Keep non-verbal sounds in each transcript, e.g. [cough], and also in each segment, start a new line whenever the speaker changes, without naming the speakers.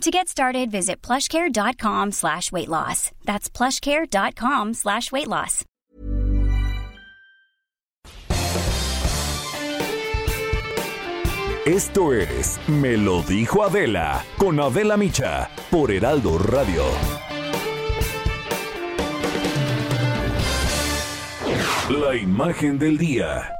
To get started, visit plushcare.com slash weight loss. That's plushcare.com slash weight loss.
Esto es Me lo dijo Adela con Adela Micha por Heraldo Radio. La imagen del día.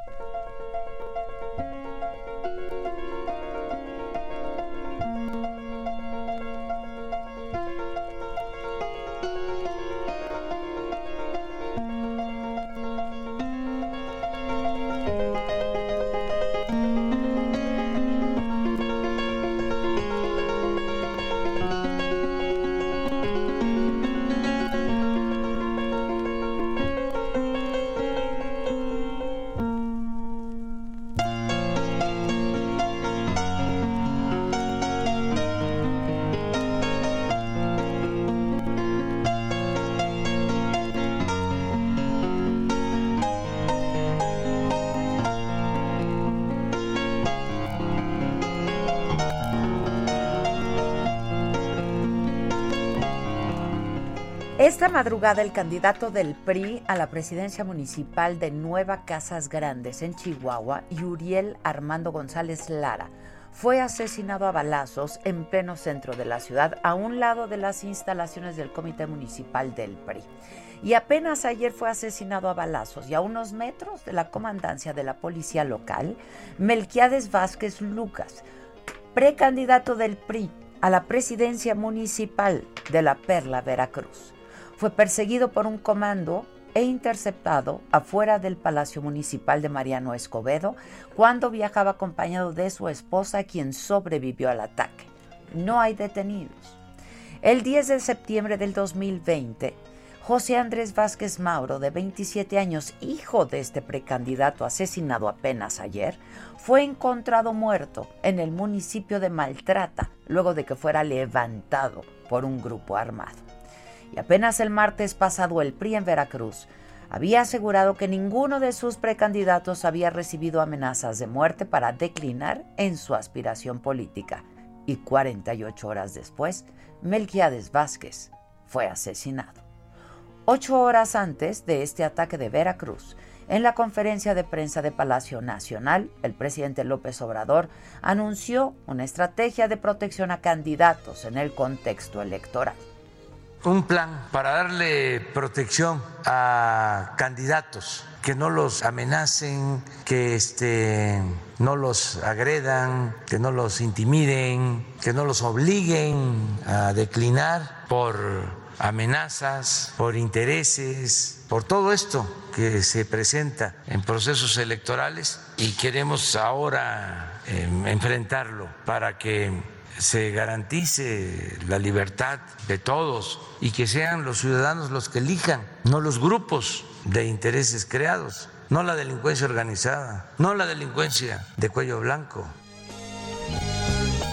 Madrugada el candidato del PRI a la presidencia municipal de Nueva Casas Grandes en Chihuahua, Yuriel Armando González Lara, fue asesinado a balazos en pleno centro de la ciudad, a un lado de las instalaciones del Comité Municipal del PRI. Y apenas ayer fue asesinado a balazos y a unos metros de la comandancia de la policía local, Melquiades Vázquez Lucas, precandidato del PRI a la presidencia municipal de la Perla, Veracruz fue perseguido por un comando e interceptado afuera del Palacio Municipal de Mariano Escobedo cuando viajaba acompañado de su esposa, quien sobrevivió al ataque. No hay detenidos. El 10 de septiembre del 2020, José Andrés Vázquez Mauro, de 27 años, hijo de este precandidato asesinado apenas ayer, fue encontrado muerto en el municipio de Maltrata luego de que fuera levantado por un grupo armado y apenas el martes pasado el PRI en Veracruz había asegurado que ninguno de sus precandidatos había recibido amenazas de muerte para declinar en su aspiración política. Y 48 horas después, Melquiades Vázquez fue asesinado. Ocho horas antes de este ataque de Veracruz, en la conferencia de prensa de Palacio Nacional, el presidente López Obrador anunció una estrategia de protección a candidatos en el contexto electoral
un plan para darle protección a candidatos que no los amenacen, que este, no los agredan, que no los intimiden, que no los obliguen a declinar por amenazas, por intereses, por todo esto que se presenta en procesos electorales. Y queremos ahora eh, enfrentarlo para que se garantice la libertad de todos y que sean los ciudadanos los que elijan, no los grupos de intereses creados, no la delincuencia organizada, no la delincuencia de cuello blanco.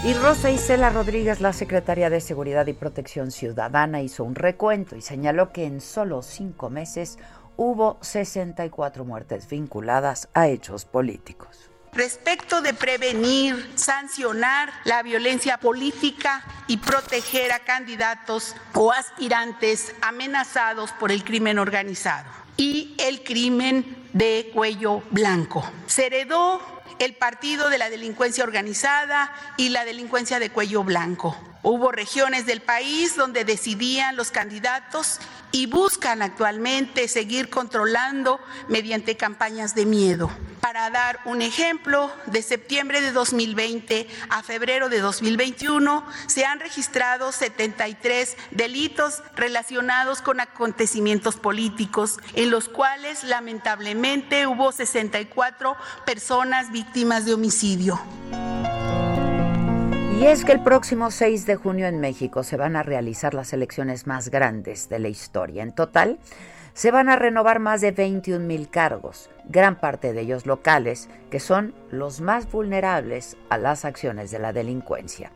Y Rosa Isela Rodríguez, la secretaria de Seguridad y Protección Ciudadana, hizo un recuento y señaló que en solo cinco meses hubo 64 muertes vinculadas a hechos políticos
respecto de prevenir, sancionar la violencia política y proteger a candidatos o aspirantes amenazados por el crimen organizado y el crimen de cuello blanco. Se heredó el partido de la delincuencia organizada y la delincuencia de cuello blanco. Hubo regiones del país donde decidían los candidatos y buscan actualmente seguir controlando mediante campañas de miedo. Para dar un ejemplo, de septiembre de 2020 a febrero de 2021 se han registrado 73 delitos relacionados con acontecimientos políticos, en los cuales lamentablemente hubo 64 personas víctimas de homicidio.
Y es que el próximo 6 de junio en México se van a realizar las elecciones más grandes de la historia. En total, Se van a renovar más de 21 mil cargos, gran parte de ellos locales, que son los más vulnerables a las acciones de la delincuencia.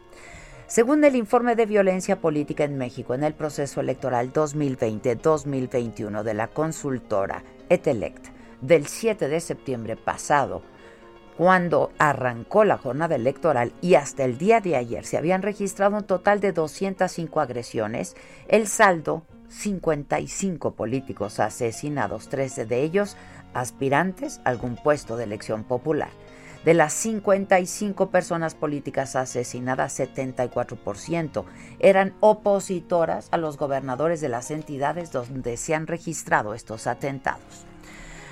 Según el informe de violencia política en México en el proceso electoral 2020-2021 de la consultora Etelect del 7 de septiembre pasado, cuando arrancó la jornada electoral y hasta el día de ayer se habían registrado un total de 205 agresiones, el saldo 55 políticos asesinados, 13 de ellos aspirantes a algún puesto de elección popular. De las 55 personas políticas asesinadas, 74% eran opositoras a los gobernadores de las entidades donde se han registrado estos atentados.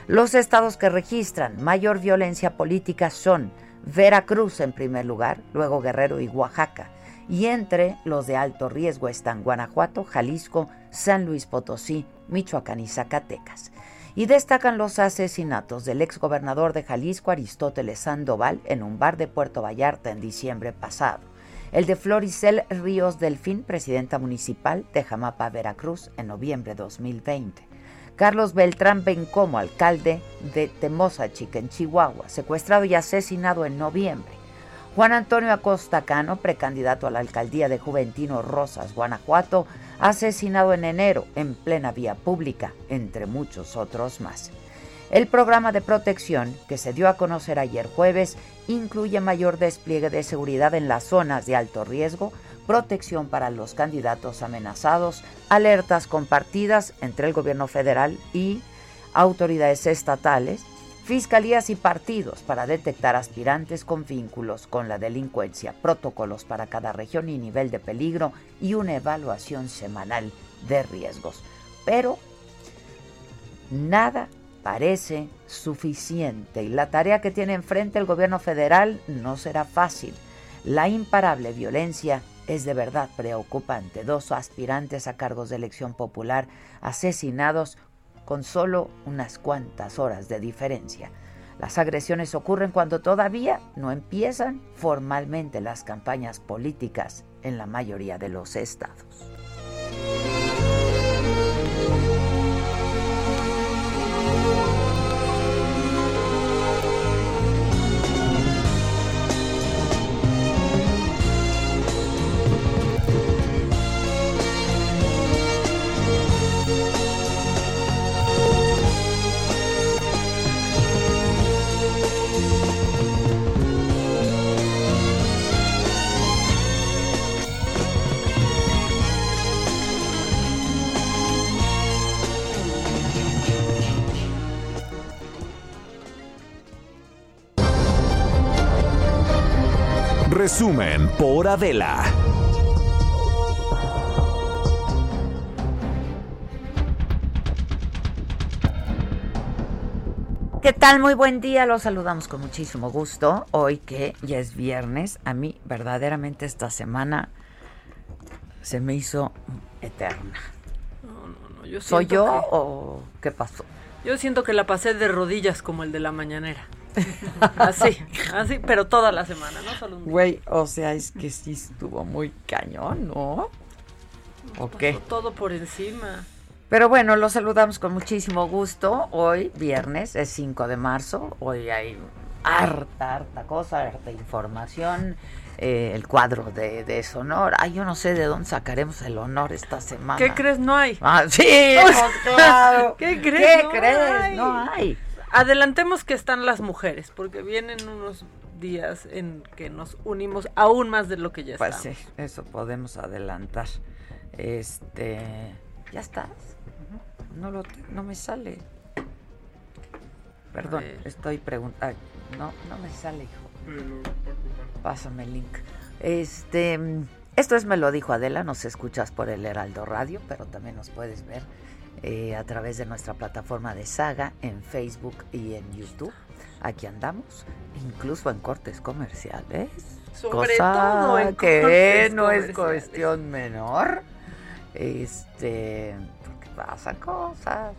Los estados que registran mayor violencia política son Veracruz en primer lugar, luego Guerrero y Oaxaca. Y entre los de alto riesgo están Guanajuato, Jalisco, San Luis Potosí, Michoacán y Zacatecas y destacan los asesinatos del exgobernador de Jalisco Aristóteles Sandoval en un bar de Puerto Vallarta en diciembre pasado, el de Floricel Ríos Delfín, presidenta municipal de Jamapa, Veracruz, en noviembre de 2020. Carlos Beltrán Bencomo, alcalde de Temozachica, en Chihuahua, secuestrado y asesinado en noviembre. Juan Antonio Acosta Cano, precandidato a la alcaldía de Juventino Rosas, Guanajuato, asesinado en enero en plena vía pública, entre muchos otros más. El programa de protección que se dio a conocer ayer jueves incluye mayor despliegue de seguridad en las zonas de alto riesgo, protección para los candidatos amenazados, alertas compartidas entre el gobierno federal y autoridades estatales, fiscalías y partidos para detectar aspirantes con vínculos con la delincuencia, protocolos para cada región y nivel de peligro y una evaluación semanal de riesgos. Pero nada parece suficiente y la tarea que tiene enfrente el gobierno federal no será fácil. La imparable violencia es de verdad preocupante. Dos aspirantes a cargos de elección popular asesinados con solo unas cuantas horas de diferencia. Las agresiones ocurren cuando todavía no empiezan formalmente las campañas políticas en la mayoría de los estados.
Resumen por Adela.
¿Qué tal? Muy buen día. Los saludamos con muchísimo gusto. Hoy que ya es viernes, a mí verdaderamente esta semana se me hizo eterna.
No, no, no. Yo
¿Soy yo
que-
o qué pasó?
Yo siento que la pasé de rodillas como el de la mañanera. [laughs] Así, así, pero toda la semana, no solo un día.
Güey, o sea, es que sí estuvo muy cañón, ¿no? ¿O qué?
Todo por encima.
Pero bueno, los saludamos con muchísimo gusto. Hoy, viernes, es 5 de marzo. Hoy hay harta, harta cosa, harta información. Eh, el cuadro de, de Sonora. Ay, yo no sé de dónde sacaremos el honor esta semana.
¿Qué crees? No hay.
Ah, sí, pues, [laughs] [laughs] claro.
¿Qué crees?
¿Qué
No
crees?
hay.
No hay.
Adelantemos que están las mujeres, porque vienen unos días en que nos unimos aún más de lo que ya
Pues
estamos.
sí, eso podemos adelantar. Este, ¿ya estás? No lo te- no me sale. Perdón, estoy preguntando. No, no me sale, hijo. Pásame el link. Este, mm, esto es Me lo dijo Adela, nos escuchas por el Heraldo Radio, pero también nos puedes ver eh, a través de nuestra plataforma de Saga en Facebook y en YouTube. Aquí andamos, incluso en cortes comerciales.
Sobre
cosa
todo en
que no es cuestión menor. Este, porque pasa cosas.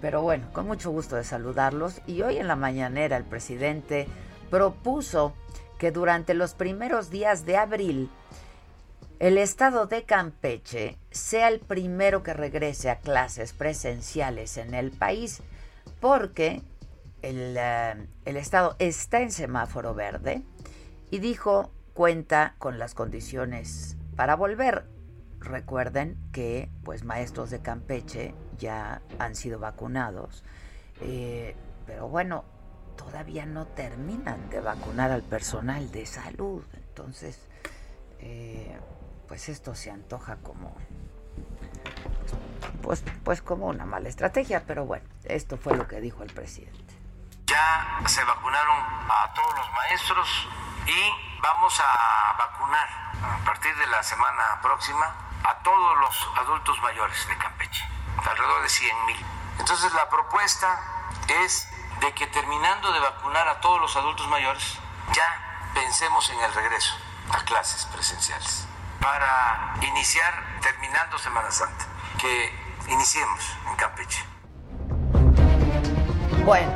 Pero bueno, con mucho gusto de saludarlos. Y hoy en la mañanera el presidente propuso que durante los primeros días de abril el estado de Campeche sea el primero que regrese a clases presenciales en el país, porque el, eh, el estado está en semáforo verde y dijo cuenta con las condiciones para volver. Recuerden que pues maestros de Campeche ya han sido vacunados, eh, pero bueno, todavía no terminan de vacunar al personal de salud. Entonces, eh, pues esto se antoja como pues, pues como una mala estrategia, pero bueno, esto fue lo que dijo el presidente.
Ya se vacunaron a todos los maestros y vamos a vacunar a partir de la semana próxima a todos los adultos mayores de Campeche, alrededor de 100 mil. Entonces la propuesta es de que terminando de vacunar a todos los adultos mayores, ya pensemos en el regreso a clases presenciales para iniciar, terminando Semana Santa, que iniciemos en Campeche.
Bueno,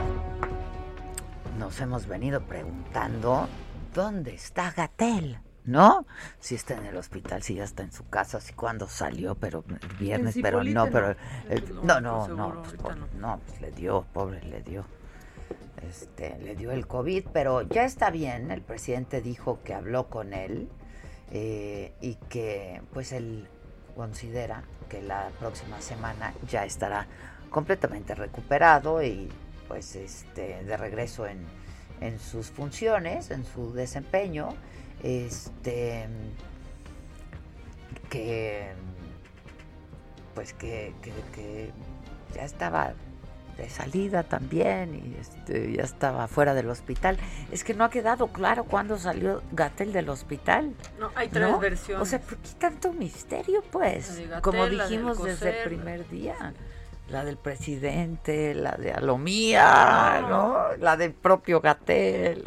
nos hemos venido preguntando dónde está Gatel. ¿no? Si está en el hospital, si ya está en su casa, si cuando salió, pero el viernes, pero no, pero no, no, no, pues, no, pues le dio, pobre, le dio. Este, le dio el COVID, pero ya está bien. El presidente dijo que habló con él eh, y que, pues, él considera que la próxima semana ya estará completamente recuperado y, pues, este, de regreso en, en sus funciones, en su desempeño este que pues que, que, ya estaba de salida también y este, ya estaba fuera del hospital. Es que no ha quedado claro cuándo salió Gatel del hospital.
No, hay tres versiones.
O sea, ¿por qué tanto misterio, pues? Como dijimos desde el primer día. La del presidente, la de Alomía, ¿no? La del propio Gatel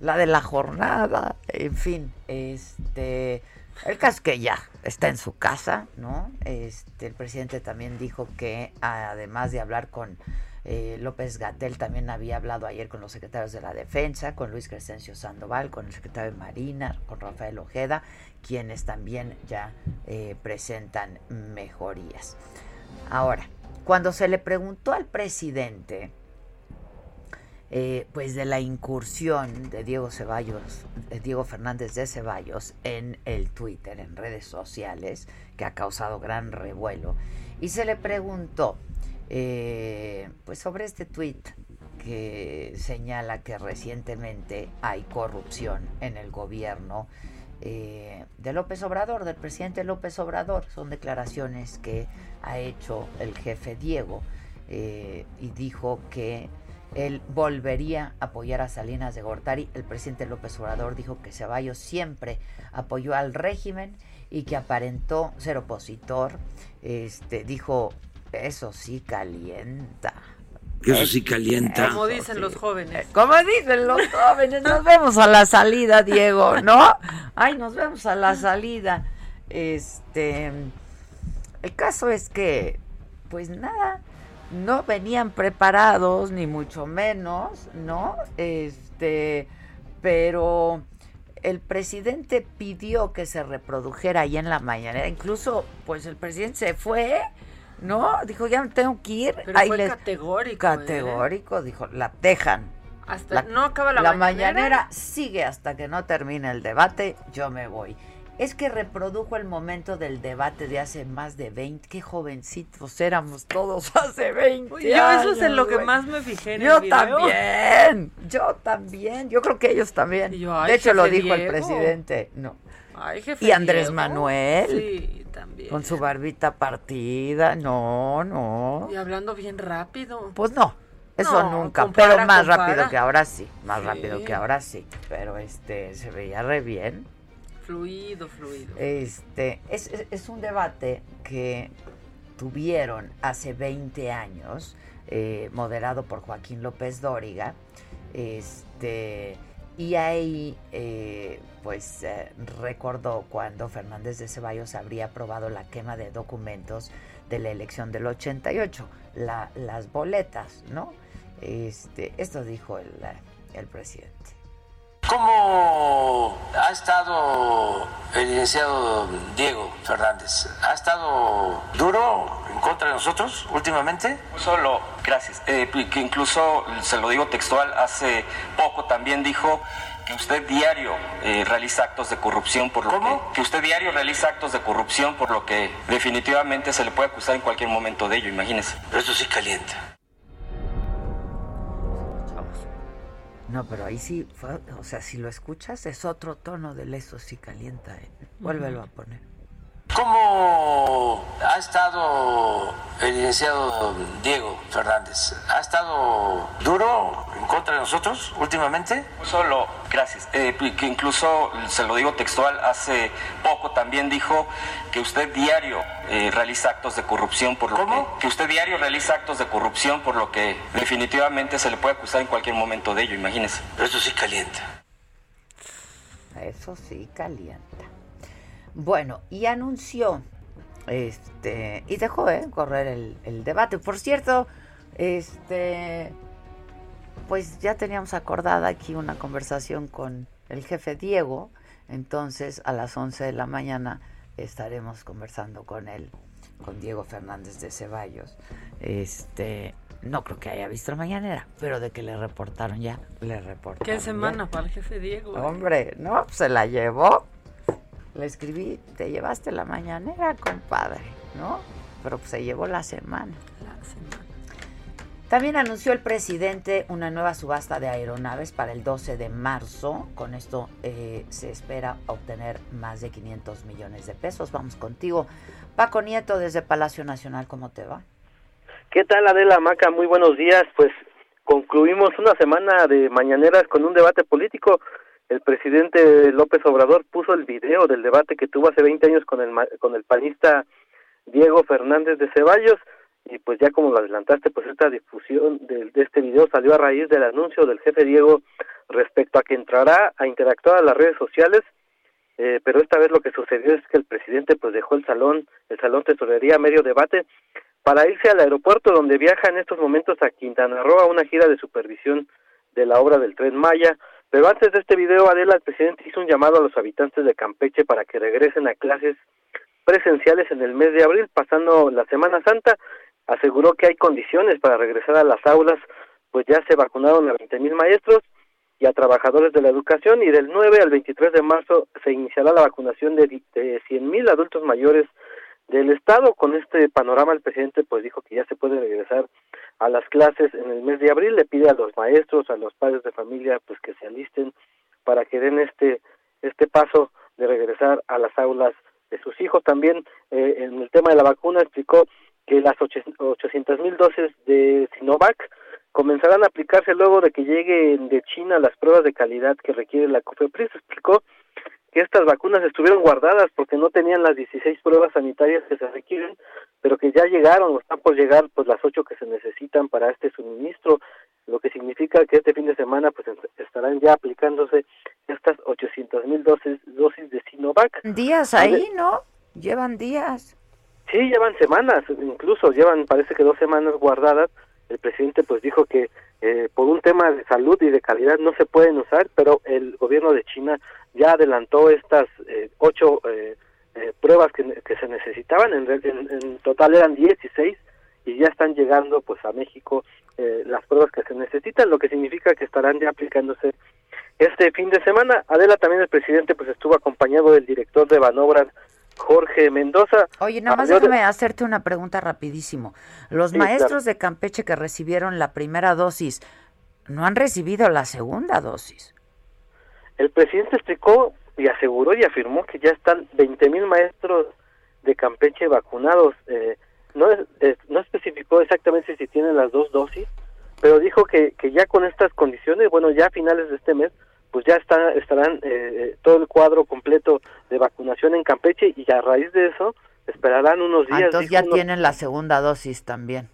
la de la jornada, en fin, este, el caso es que ya está en su casa, ¿no? Este, el presidente también dijo que además de hablar con eh, López Gatel, también había hablado ayer con los secretarios de la Defensa, con Luis Crescencio Sandoval, con el secretario de Marina, con Rafael Ojeda, quienes también ya eh, presentan mejorías. Ahora, cuando se le preguntó al presidente, eh, pues de la incursión de Diego Ceballos, de Diego Fernández de Ceballos en el Twitter, en redes sociales, que ha causado gran revuelo. Y se le preguntó, eh, pues sobre este tweet que señala que recientemente hay corrupción en el gobierno eh, de López Obrador, del presidente López Obrador. Son declaraciones que ha hecho el jefe Diego y dijo que él volvería a apoyar a Salinas de Gortari. El presidente López Obrador dijo que Ceballos siempre apoyó al régimen y que aparentó ser opositor. Este dijo, eso sí calienta.
Eso sí calienta.
Como dicen los jóvenes.
Eh, como dicen los jóvenes, nos vemos a la salida, Diego, ¿no? Ay, nos vemos a la salida. Este, el caso es que, pues nada, no venían preparados, ni mucho menos, ¿no? Este, pero el presidente pidió que se reprodujera ahí en la mañana. Incluso, pues el presidente se fue, ¿no? Dijo, ya tengo que ir.
Pero fue categórico. ¿eh?
Categórico, dijo, la dejan.
Hasta no acaba la,
la mañanera sigue hasta que no termine el debate, yo me voy es que reprodujo el momento del debate de hace más de 20. Qué jovencitos éramos todos [laughs] hace 20
Yo eso es en lo que más me fijé en
Yo también, yo también. Yo creo que ellos también. de hecho, lo dijo el presidente. No. y Andrés Manuel.
Sí, también.
Con su barbita partida. No, no.
Y hablando bien rápido.
Pues no. Eso nunca, pero más rápido que ahora sí, más rápido que ahora sí, pero este se veía re bien.
Fluido, fluido.
Este, es, un debate que tuvieron hace 20 años, eh, moderado por Joaquín López Dóriga, este, y ahí, eh, pues, eh, recordó cuando Fernández de Ceballos habría aprobado la quema de documentos de la elección del 88, la, las boletas, ¿no? Este, esto dijo el, el presidente.
¿Cómo ha estado el licenciado Diego Fernández? ¿Ha estado duro en contra de nosotros últimamente?
Solo, gracias. Eh, que incluso, se lo digo textual, hace poco también dijo que usted diario eh, realiza actos de corrupción por lo
¿Cómo?
que, que usted diario realiza actos de corrupción por lo que definitivamente se le puede acusar en cualquier momento de ello, imagínese.
Pero eso sí calienta.
No, pero ahí sí, fue, o sea, si lo escuchas es otro tono del eso sí calienta. ¿eh? Vuélvelo a poner.
¿Cómo ha estado el licenciado Diego Fernández? ¿Ha estado duro en contra de nosotros últimamente?
Solo, gracias. Eh, que incluso, se lo digo textual, hace poco también dijo que usted diario eh, realiza actos de corrupción por lo
¿Cómo?
que, que usted diario realiza actos de corrupción por lo que definitivamente se le puede acusar en cualquier momento de ello, imagínese.
Pero eso sí calienta.
Eso sí calienta. Bueno, y anunció, este, y dejó ¿eh? correr el, el debate. Por cierto, este, pues ya teníamos acordada aquí una conversación con el jefe Diego, entonces a las 11 de la mañana estaremos conversando con él, con Diego Fernández de Ceballos. Este, no creo que haya visto la mañanera, pero de que le reportaron ya, le reportaron.
¿Qué
ya.
semana para el jefe Diego?
Hombre, no, se la llevó. Le escribí, te llevaste la mañanera, compadre, ¿no? Pero pues se llevó la semana.
La semana.
También anunció el presidente una nueva subasta de aeronaves para el 12 de marzo. Con esto eh, se espera obtener más de 500 millones de pesos. Vamos contigo. Paco Nieto desde Palacio Nacional, ¿cómo te va?
¿Qué tal Adela Maca? Muy buenos días. Pues concluimos una semana de mañaneras con un debate político. El presidente López Obrador puso el video del debate que tuvo hace 20 años con el con el panista Diego Fernández de Ceballos y pues ya como lo adelantaste, pues esta difusión de, de este video salió a raíz del anuncio del jefe Diego respecto a que entrará a interactuar a las redes sociales eh, pero esta vez lo que sucedió es que el presidente pues dejó el salón, el salón tesorería medio debate para irse al aeropuerto donde viaja en estos momentos a Quintana Roo a una gira de supervisión de la obra del Tren Maya. Pero antes de este video, Adela, el presidente hizo un llamado a los habitantes de Campeche para que regresen a clases presenciales en el mes de abril, pasando la Semana Santa. Aseguró que hay condiciones para regresar a las aulas, pues ya se vacunaron a 20 mil maestros y a trabajadores de la educación y del 9 al 23 de marzo se iniciará la vacunación de, de 100 mil adultos mayores del estado. Con este panorama el presidente pues dijo que ya se puede regresar a las clases en el mes de abril. Le pide a los maestros, a los padres de familia pues que se alisten para que den este este paso de regresar a las aulas de sus hijos. También eh, en el tema de la vacuna explicó que las 800 mil dosis de Sinovac comenzarán a aplicarse luego de que lleguen de China las pruebas de calidad que requiere la COFEPRIS. Explicó que estas vacunas estuvieron guardadas porque no tenían las 16 pruebas sanitarias que se requieren, pero que ya llegaron o están por llegar pues las ocho que se necesitan para este suministro, lo que significa que este fin de semana pues estarán ya aplicándose estas 800 mil dosis, dosis de Sinovac.
Días ahí, ¿no? Llevan días.
Sí, llevan semanas, incluso llevan parece que dos semanas guardadas. El presidente pues dijo que eh, por un tema de salud y de calidad no se pueden usar, pero el gobierno de China ya adelantó estas eh, ocho eh, eh, pruebas que, que, se necesitaban, en, en, en, total eran 16 y ya están llegando pues a México eh, las pruebas que se necesitan, lo que significa que estarán ya aplicándose este fin de semana. Adela también el presidente pues estuvo acompañado del director de Banobras Jorge Mendoza.
Oye, nada más déjame de... hacerte una pregunta rapidísimo. Los sí, maestros claro. de Campeche que recibieron la primera dosis, ¿no han recibido la segunda dosis?
El presidente explicó y aseguró y afirmó que ya están 20 mil maestros de Campeche vacunados. Eh, no, eh, no especificó exactamente si tienen las dos dosis, pero dijo que, que ya con estas condiciones, bueno, ya a finales de este mes, pues ya está, estarán eh, todo el cuadro completo de vacunación en Campeche y a raíz de eso esperarán unos días.
Ah, entonces ya unos... tienen la segunda dosis también.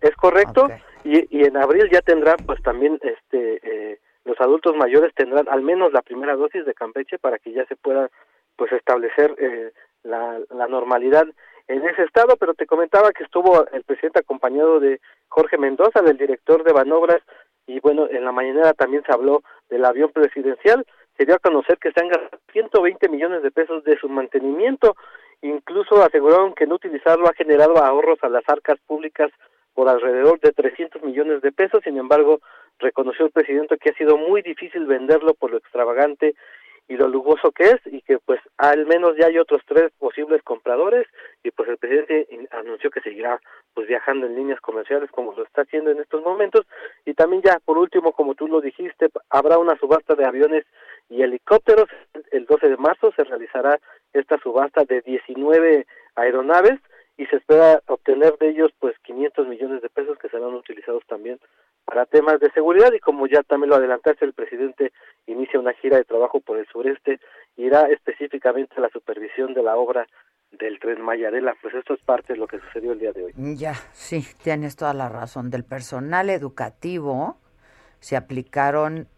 Es correcto okay. y, y, en abril ya tendrán pues también este eh, los adultos mayores tendrán al menos la primera dosis de Campeche para que ya se pueda pues establecer eh, la, la normalidad en ese estado, pero te comentaba que estuvo el presidente acompañado de Jorge Mendoza, del director de Banobras, y bueno, en la mañana también se habló del avión presidencial, se dio a conocer que se han gastado 120 millones de pesos de su mantenimiento. Incluso aseguraron que no utilizarlo ha generado ahorros a las arcas públicas por alrededor de 300 millones de pesos. Sin embargo, reconoció el presidente que ha sido muy difícil venderlo por lo extravagante y lo lujoso que es y que pues al menos ya hay otros tres posibles compradores y pues el presidente anunció que seguirá pues viajando en líneas comerciales como lo está haciendo en estos momentos y también ya por último como tú lo dijiste habrá una subasta de aviones y helicópteros el 12 de marzo se realizará esta subasta de 19 aeronaves y se espera obtener de ellos pues 500 millones de pesos que serán utilizados también para temas de seguridad y como ya también lo adelantaste, el presidente inicia una gira de trabajo por el sureste, irá específicamente a la supervisión de la obra del Tren Mayarela, pues esto es parte de lo que sucedió el día de hoy.
Ya, sí, tienes toda la razón. Del personal educativo se aplicaron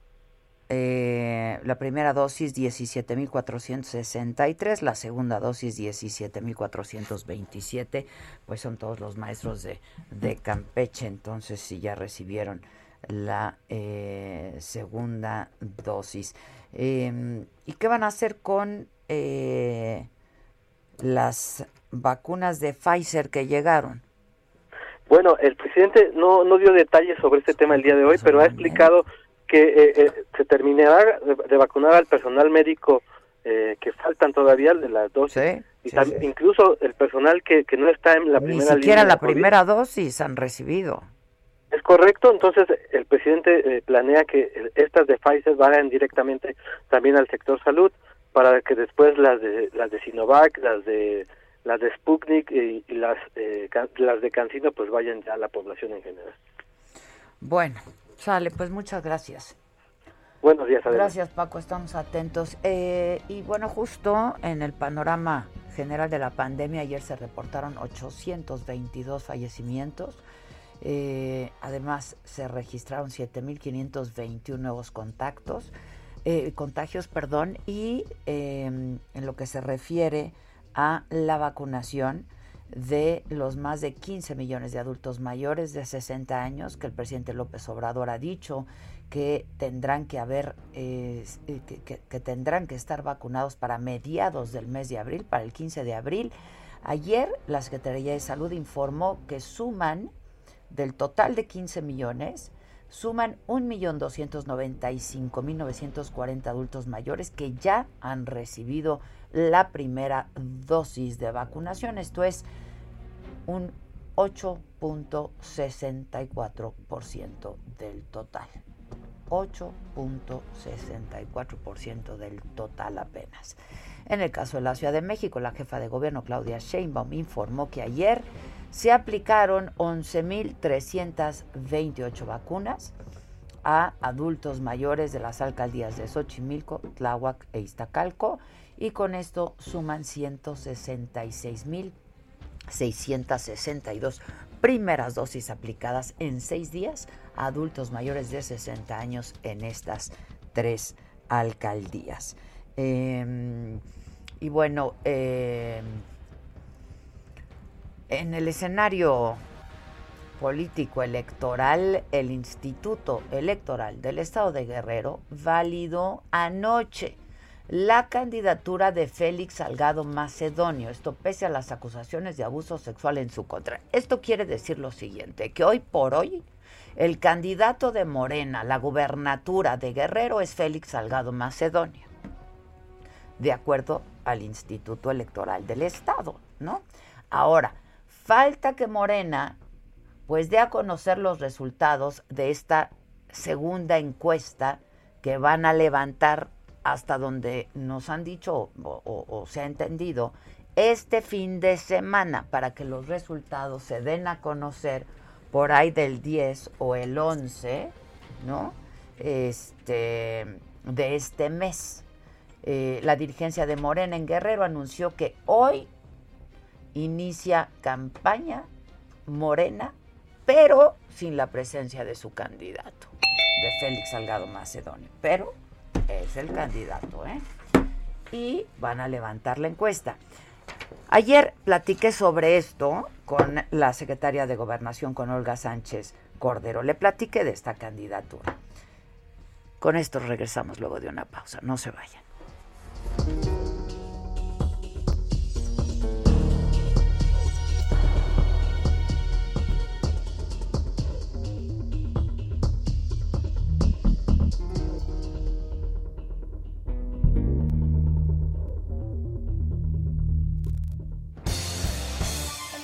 eh, la primera dosis 17.463, la segunda dosis 17.427, pues son todos los maestros de, de Campeche, entonces sí ya recibieron la eh, segunda dosis. Em, ¿Y qué van a hacer con eh, las vacunas de Pfizer que llegaron?
Bueno, el presidente no, no dio detalles sobre este tema el día de hoy, pero ha explicado que eh, eh, se terminará de, vacunar al personal médico eh, que faltan todavía de las dosis y incluso el personal que, que no está en la primera
línea. Ni siquiera la primera dosis han recibido.
Es correcto, entonces el presidente planea que estas de Pfizer vayan directamente también al sector salud para que después las de las de Sinovac, las de las de Sputnik y, las las de Cancino pues vayan ya a la población en general.
Bueno, Sale, pues muchas gracias.
Buenos días,
Gracias, Paco, estamos atentos. Eh, y bueno, justo en el panorama general de la pandemia, ayer se reportaron 822 fallecimientos. Eh, además, se registraron 7.521 nuevos contactos, eh, contagios, perdón, y em, en lo que se refiere a la vacunación, de los más de 15 millones de adultos mayores de 60 años que el presidente López Obrador ha dicho que tendrán que haber eh, que, tendrán que estar vacunados para mediados del mes de abril, para el 15 de abril. Ayer la Secretaría de Salud informó que suman del total de 15 millones suman 1.295.940 adultos mayores que ya han recibido la primera dosis de vacunación. Esto es un 8.64% del total. 8.64% del total apenas. En el caso de la Ciudad de México, la jefa de gobierno Claudia Sheinbaum informó que ayer se aplicaron 11.328 vacunas a adultos mayores de las alcaldías de Xochimilco, Tláhuac e Iztacalco y con esto suman 166.662 primeras dosis aplicadas en seis días a adultos mayores de 60 años en estas tres alcaldías. Em, y bueno, em, en el escenario político electoral, el Instituto Electoral del Estado de Guerrero validó anoche la candidatura de Félix Salgado Macedonio, esto pese a las acusaciones de abuso sexual en su contra. Esto quiere decir lo siguiente, que hoy por hoy el candidato de Morena la gubernatura de Guerrero es Félix Salgado Macedonio, de acuerdo al Instituto Electoral del Estado, ¿no? Ahora, falta que Morena pues dé a conocer los resultados de esta segunda encuesta que van a levantar hasta donde nos han dicho o, se ha entendido, este fin de semana para que los resultados se den a conocer por ahí del 10 o el 11, ¿no? Este, de este mes. Eh, la dirigencia de Morena en Guerrero anunció que hoy inicia campaña Morena, pero sin la presencia de su candidato, de Félix Salgado Macedonio. Pero es el candidato, ¿eh? Y van a levantar la encuesta. Ayer platiqué sobre esto con la secretaria de Gobernación, con Olga Sánchez Cordero. Le platiqué de esta candidatura. Con esto regresamos luego de una pausa. No se vayan.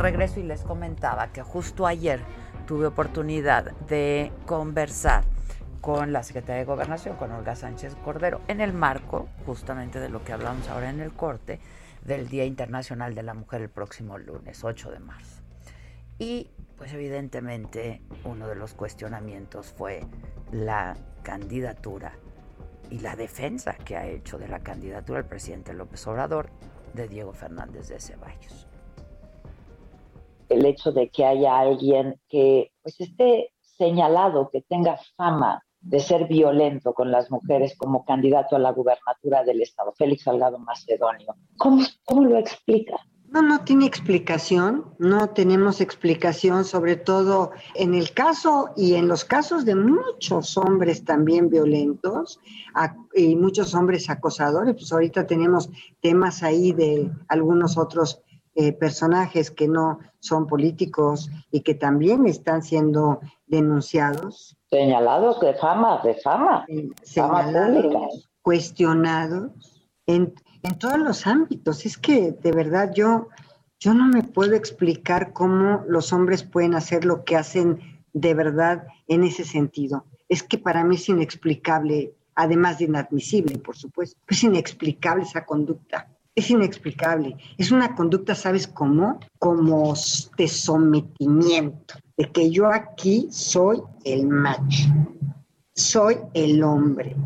Regreso y les comentaba que justo ayer tuve oportunidad de conversar con la secretaria de Gobernación, con Olga Sánchez Cordero, en el marco justamente de lo que hablamos ahora en el corte del Día Internacional de la Mujer el próximo lunes, 8 de marzo. Y pues evidentemente uno de los cuestionamientos fue la candidatura y la defensa que ha hecho de la candidatura el presidente López Obrador de Diego Fernández de Ceballos
el hecho de que haya alguien que pues esté señalado, que tenga fama de ser violento con las mujeres como candidato a la gubernatura del Estado, Félix Salgado Macedonio. ¿Cómo, cómo lo explica?
No, no tiene explicación, no tenemos explicación, sobre todo en el caso y en los casos de muchos hombres también violentos y muchos hombres acosadores, pues ahorita tenemos temas ahí de algunos otros eh, personajes que no son políticos y que también están siendo denunciados.
Señalados de fama, de fama.
señalados, cuestionados en, en, todos los ámbitos. Es que de verdad yo, yo no me puedo explicar cómo los hombres pueden hacer lo que hacen de verdad en ese sentido. Es que para mí es inexplicable, además de inadmisible, por supuesto, es inexplicable esa conducta es inexplicable. Es una conducta, ¿sabes cómo? Como de sometimiento, de que yo aquí soy el macho, soy el hombre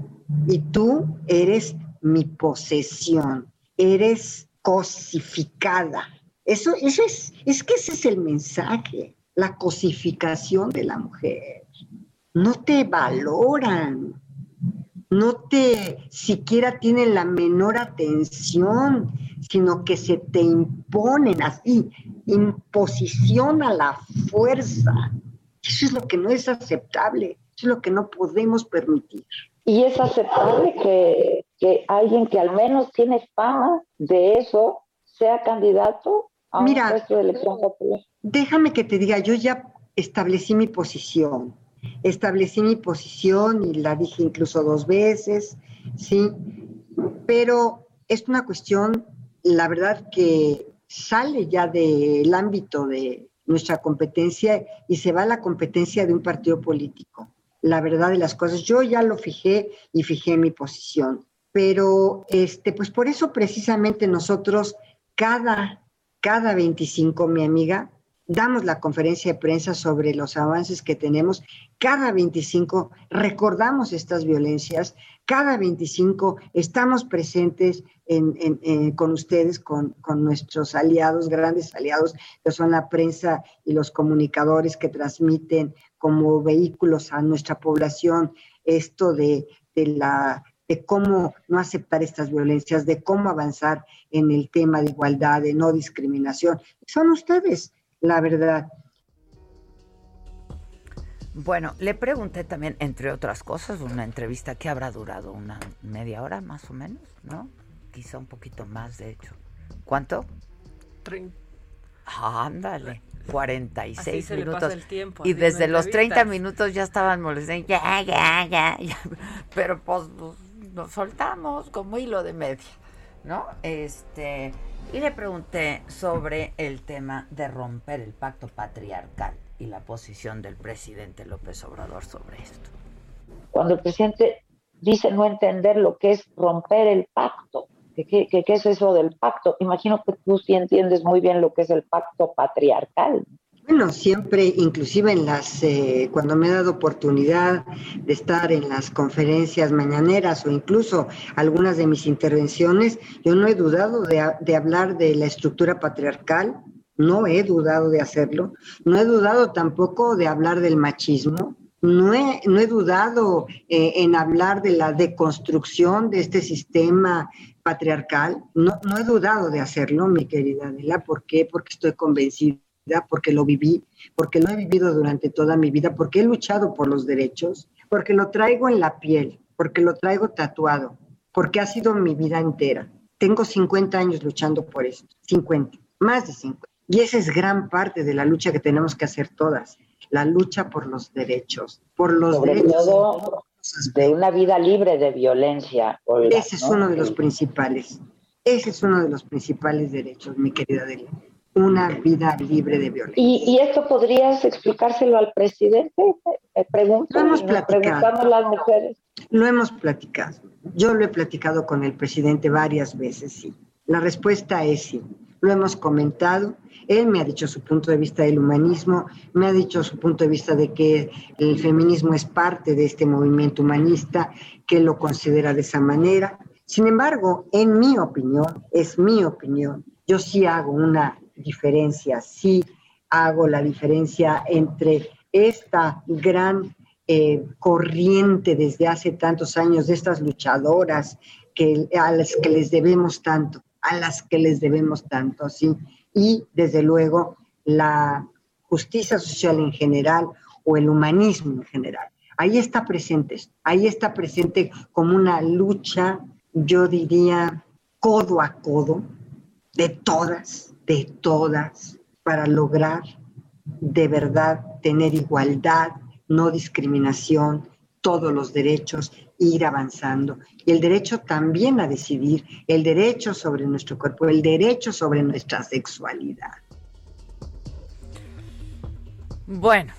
y tú eres mi posesión, eres cosificada. Eso, eso es, es que ese es el mensaje, la cosificación de la mujer. No te valoran, no te siquiera tienen la menor atención, sino que se te imponen así, imposición a la fuerza. Eso es lo que no es aceptable, eso es lo que no podemos permitir.
Y es aceptable que, que alguien que al menos tiene fama de eso sea candidato a
Mira,
un puesto de elección popular.
Déjame que te diga, yo ya establecí mi posición establecí mi posición y la dije incluso dos veces, ¿sí? Pero es una cuestión, la verdad, que sale ya del ámbito de nuestra competencia y se va a la competencia de un partido político. La verdad de las cosas, yo ya lo fijé y fijé mi posición. Pero, este, pues por eso precisamente nosotros cada, cada 25, mi amiga, damos la conferencia de prensa sobre los avances que tenemos. Cada 25 recordamos estas violencias, cada 25 estamos presentes con ustedes, con, con, nuestros aliados, grandes aliados, que son la prensa y los comunicadores que transmiten como vehículos a nuestra población esto de, de la de cómo no aceptar estas violencias, de cómo avanzar en el tema de igualdad, de no discriminación. Son ustedes, la verdad.
Bueno, le pregunté también, entre otras cosas, una entrevista que habrá durado una media hora más o menos, ¿no? Quizá un poquito más, de hecho. ¿Cuánto? Ándale. 46
Así se le
minutos.
pasa el tiempo,
y desde los 30
entrevistas.
minutos ya estaban molestando. Ya, ya, ya, ya. Pero pues nos soltamos como hilo de media, ¿no? Este. Y le pregunté sobre el tema de romper el pacto patriarcal y la posición del presidente López Obrador sobre esto.
Cuando el presidente dice no entender lo que es romper el pacto, ¿qué, es eso del pacto? Imagino que tú sí entiendes muy bien lo que es el pacto patriarcal.
Bueno, siempre, inclusive en las, eh, cuando me he dado oportunidad de estar en las conferencias mañaneras o incluso algunas de mis intervenciones, yo no he dudado de, de hablar de la estructura patriarcal, no he dudado de hacerlo, no he dudado tampoco de hablar del machismo, no he, no he dudado eh, en hablar de la deconstrucción de este sistema patriarcal, no, no he dudado de hacerlo, mi querida Adela, ¿por qué? Porque estoy convencida porque lo viví, porque lo he vivido durante toda mi vida, porque he luchado por los derechos, porque lo traigo en la piel, porque lo traigo tatuado, porque ha sido mi vida entera. Tengo 50 años luchando por eso, 50, más de 50. Y esa es gran parte de la lucha que tenemos que hacer todas, la lucha por los derechos, por los
Sobre
derechos.
todo de una vida libre de violencia. Olga,
Ese es
¿no?
uno de los principales. Ese es uno de los principales derechos, mi querida Adela. Una vida libre de violencia.
¿Y, y esto podrías explicárselo al presidente? Me pregunto,
Lo hemos platicado.
preguntamos las mujeres.
Lo hemos platicado. Yo lo he platicado con el presidente varias veces, sí. La respuesta es sí. Lo hemos comentado. Él me ha dicho su punto de vista del humanismo, me ha dicho su punto de vista de que el feminismo es parte de este movimiento humanista, que lo considera de esa manera. Sin embargo, en mi opinión, es mi opinión, yo sí hago una diferencia, sí hago la diferencia entre esta gran eh, corriente desde hace tantos años de estas luchadoras que, a las que les debemos tanto, a las que les debemos tanto, ¿sí? Y desde luego la justicia social en general o el humanismo en general. Ahí está presente, ahí está presente como una lucha, yo diría, codo a codo, de todas, de todas, para lograr de verdad tener igualdad, no discriminación, todos los derechos, ir avanzando. Y el derecho también a decidir, el derecho sobre nuestro cuerpo, el derecho sobre nuestra sexualidad.
Bueno,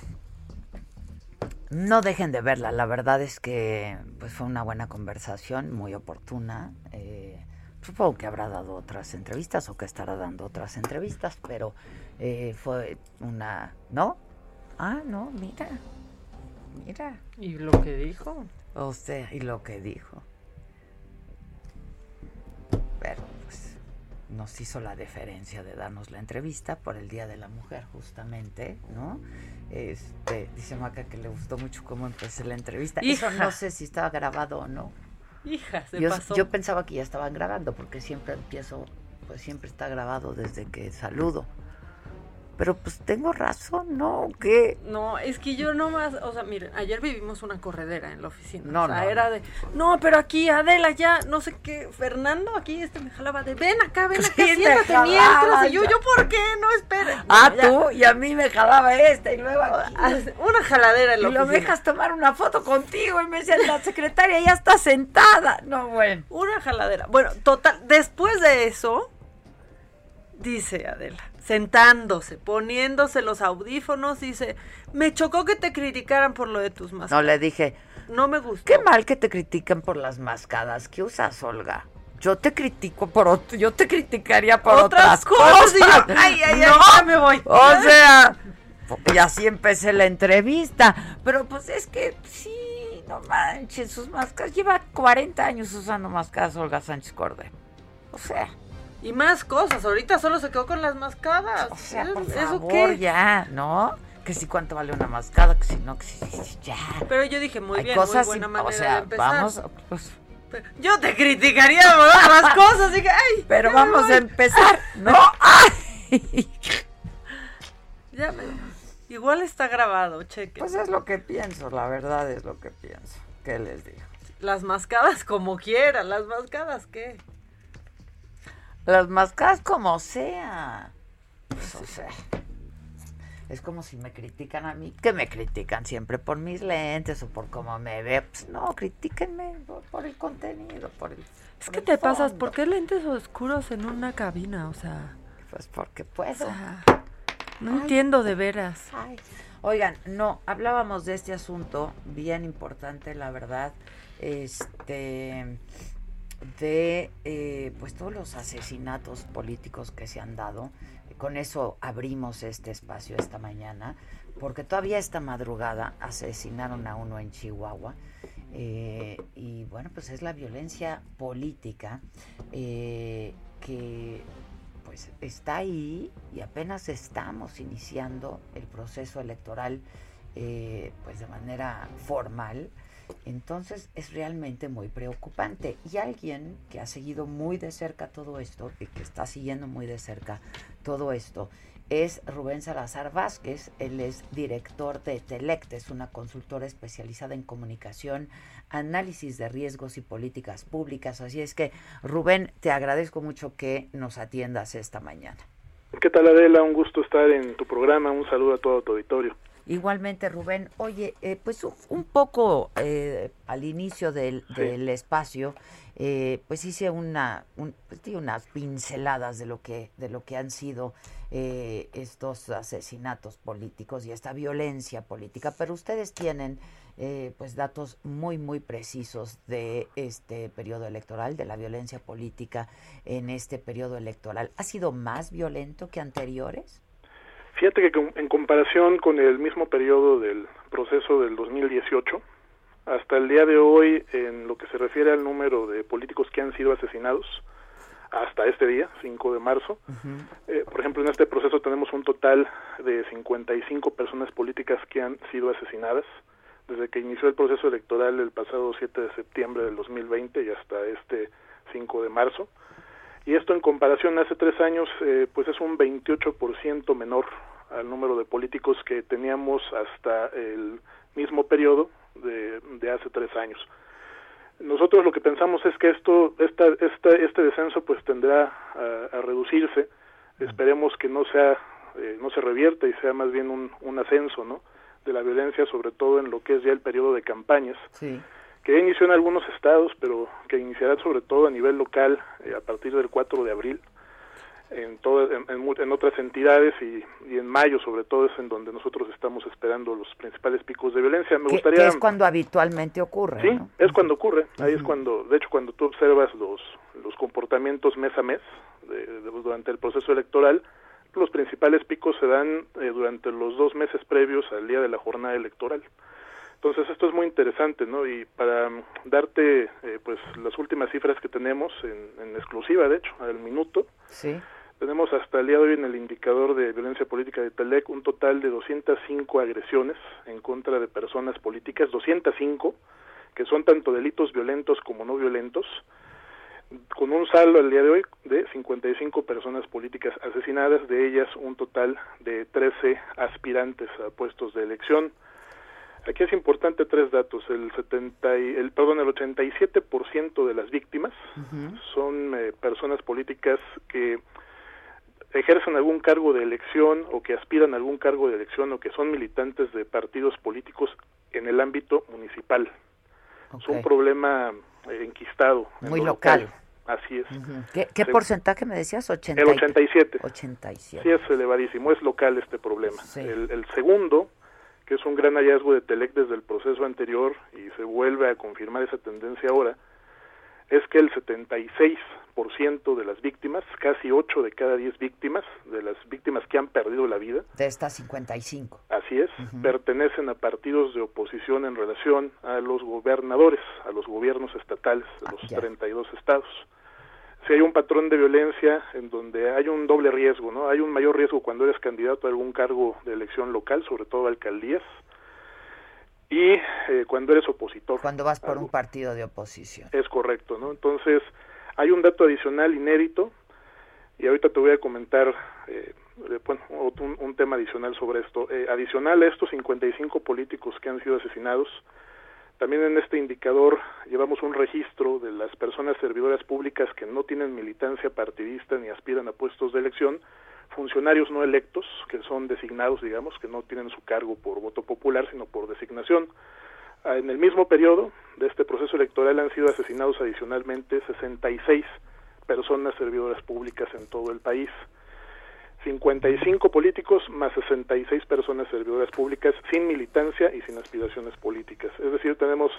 no dejen de verla. La verdad es que pues fue una buena conversación, muy oportuna. Eh, supongo que habrá dado otras entrevistas o que estará dando otras entrevistas, pero eh, fue una, ¿no? Ah, no, mira, mira.
¿Y lo que dijo?
O sea, y lo que dijo. Pero pues nos hizo la deferencia de darnos la entrevista por el Día de la Mujer, justamente, ¿no? Este, dice Maca que le gustó mucho cómo empecé la entrevista. Eso no sé si estaba grabado o no.
Hija, se
Yo,
pasó.
yo pensaba que ya estaban grabando, porque siempre empiezo, pues siempre está grabado desde que saludo. Pero pues tengo razón, ¿no? ¿O ¿Qué?
No, es que yo nomás, o sea, miren, ayer vivimos una corredera en la oficina.
No,
o sea,
no,
era de, no, pero aquí Adela ya, no sé qué, Fernando aquí este me jalaba de, ven acá, ven acá,
Sí,
siéntate
jalaba,
mientras. Y yo, yo, ¿por qué? No, espera.
Ah,
Ya.
tú, y a mí me jalaba esta, y luego aquí.
Una jaladera en
Y
la
lo
oficina.
dejas tomar una foto contigo y me decía, la secretaria ya está sentada. No, bueno.
Una jaladera. Bueno, total, después de eso, dice Adela, sentándose, poniéndose los audífonos, dice, me chocó que te criticaran por lo de tus mascadas.
No le dije,
No me gustó.
qué mal que te critican por las mascadas que usas, Olga. Yo te critico por otro, yo te criticaría por otras,
Otras cosas, y yo,
cosas.
ay, ay, ay, [laughs]
No,
ya me voy.
O sea, y así empecé la entrevista. Pero pues es que sí, no manches, sus máscaras. Lleva 40 años usando máscaras Olga Sánchez Cordero. O sea,
Y más cosas, ahorita solo se quedó con las mascadas.
o sea, por
¿Eso
favor,
qué?
ya, ¿no? Que si cuánto vale una mascada, que si no, que si, ya.
Pero yo dije, muy
Hay
bien,
cosas,
muy buena manera
o sea,
de empezar.
vamos, pues,
Yo te criticaría por otras cosas, dije, ay,
pero vamos a empezar, [laughs] ¿no? ¡Ay!
Ya me- Igual está grabado, cheque.
Pues es lo que pienso, la verdad es lo que pienso. ¿Qué les digo?
Las mascadas como quiera, las mascadas qué.
Las mascadas como sea. pues, o sea, es como si me critican a mí, que me critican siempre por mis lentes o por cómo me ve. Pues no, critíquenme por, el contenido, por el.
Es que te pasas, ¿por qué lentes oscuros en una cabina? O sea.
Pues porque puedo.
no entiendo de veras.
Oigan, no, hablábamos de este asunto bien importante, la verdad. Este de eh, pues todos los asesinatos políticos que se han dado. Con eso abrimos este espacio esta mañana, porque todavía esta madrugada asesinaron a uno en Chihuahua. Eh, y bueno, pues es la violencia política eh, que pues está ahí y apenas estamos iniciando el proceso electoral pues de manera formal entonces es realmente muy preocupante. Y alguien que ha seguido muy de cerca todo esto y que está siguiendo muy de cerca todo esto es Rubén Salazar Vázquez. Él es director de Telect, es una consultora especializada en comunicación, análisis de riesgos y políticas públicas. Así es que, Rubén, te agradezco mucho que nos atiendas esta mañana.
¿Qué tal, Adela? Un gusto estar en tu programa. Un saludo a todo tu auditorio.
Igualmente, Rubén, oye, eh, pues un, poco eh, al inicio del, espacio, eh, pues hice una, pues, unas pinceladas de lo que, de lo que han sido estos asesinatos políticos y esta violencia política, pero ustedes tienen pues datos muy, muy precisos de este periodo electoral, de la violencia política en este periodo electoral. ¿Ha sido más violento que anteriores?
Fíjate que en comparación con el mismo periodo del proceso del 2018, hasta el día de hoy, en lo que se refiere al número de políticos que han sido asesinados, hasta este día, 5 de marzo. Eh, por ejemplo, en este proceso tenemos un total de 55 personas políticas que han sido asesinadas desde que inició el proceso electoral el pasado 7 de septiembre del 2020 y hasta este 5 de marzo y esto en comparación a hace tres años eh, pues es un 28% menor al número de políticos que teníamos hasta el mismo periodo de, de hace tres años. Nosotros lo que pensamos es que esto, esta, esta, este descenso pues tendrá a, reducirse. Esperemos que no sea, eh, no se revierta y sea más bien un, un ascenso, ¿no? De la violencia, sobre todo en lo que es ya el periodo de campañas. Sí que inició en algunos estados, pero que iniciará sobre todo a nivel local eh, a partir del 4 de abril, en, todas, en, otras entidades y, en mayo sobre todo es en donde nosotros estamos esperando los principales picos de violencia. Me gustaría...
es cuando habitualmente ocurre.
Sí, es cuando ocurre. Ahí es cuando, de hecho, cuando tú observas los, los comportamientos mes a mes durante el proceso electoral, los principales picos se dan eh, durante los dos meses previos al día de la jornada electoral. Entonces esto es muy interesante, ¿no? Y para mm, darte eh, pues las últimas cifras que tenemos en, exclusiva, de hecho, al minuto, sí. tenemos hasta el día de hoy en el indicador de violencia política de Telec un total de 205 agresiones en contra de personas políticas, 205, que son tanto delitos violentos como no violentos, con un saldo al día de hoy de 55 personas políticas asesinadas, de ellas un total de 13 aspirantes a puestos de elección. Aquí es importante tres datos. El 70 y, el perdón, el 87% de las víctimas son eh, personas políticas que ejercen algún cargo de elección o que aspiran a algún cargo de elección o que son militantes de partidos políticos en el ámbito municipal. Es un problema eh, enquistado.
Muy local.
Así es.
¿Qué, porcentaje me decías? 80
el 87.
87.
Sí, es elevadísimo. Es local este problema. El, el segundo que es un gran hallazgo de Telec desde el proceso anterior y se vuelve a confirmar esa tendencia ahora, es que el 76% de las víctimas, casi 8 de cada 10 víctimas, de las víctimas que han perdido la vida,
de estas 55,
así es, pertenecen a partidos de oposición en relación a los gobernadores, a los gobiernos estatales de ah, los 32 estados si hay un patrón de violencia en donde hay un doble riesgo, ¿no? Hay un mayor riesgo cuando eres candidato a algún cargo de elección local, sobre todo alcaldías, y eh, cuando eres opositor.
Cuando vas por un partido de oposición.
Es correcto, ¿no? Entonces, hay un dato adicional inédito, y ahorita te voy a comentar eh, bueno, un, un, tema adicional sobre esto. Eh, adicional a estos 55 políticos que han sido asesinados, también en este indicador llevamos un registro de las personas servidoras públicas que no tienen militancia partidista ni aspiran a puestos de elección, funcionarios no electos, que son designados, digamos, que no tienen su cargo por voto popular, sino por designación. Ah, en el mismo periodo de este proceso electoral han sido asesinados adicionalmente 66 personas servidoras públicas en todo el país. 55 políticos más 66 personas servidoras públicas sin militancia y sin aspiraciones políticas. Es decir, tenemos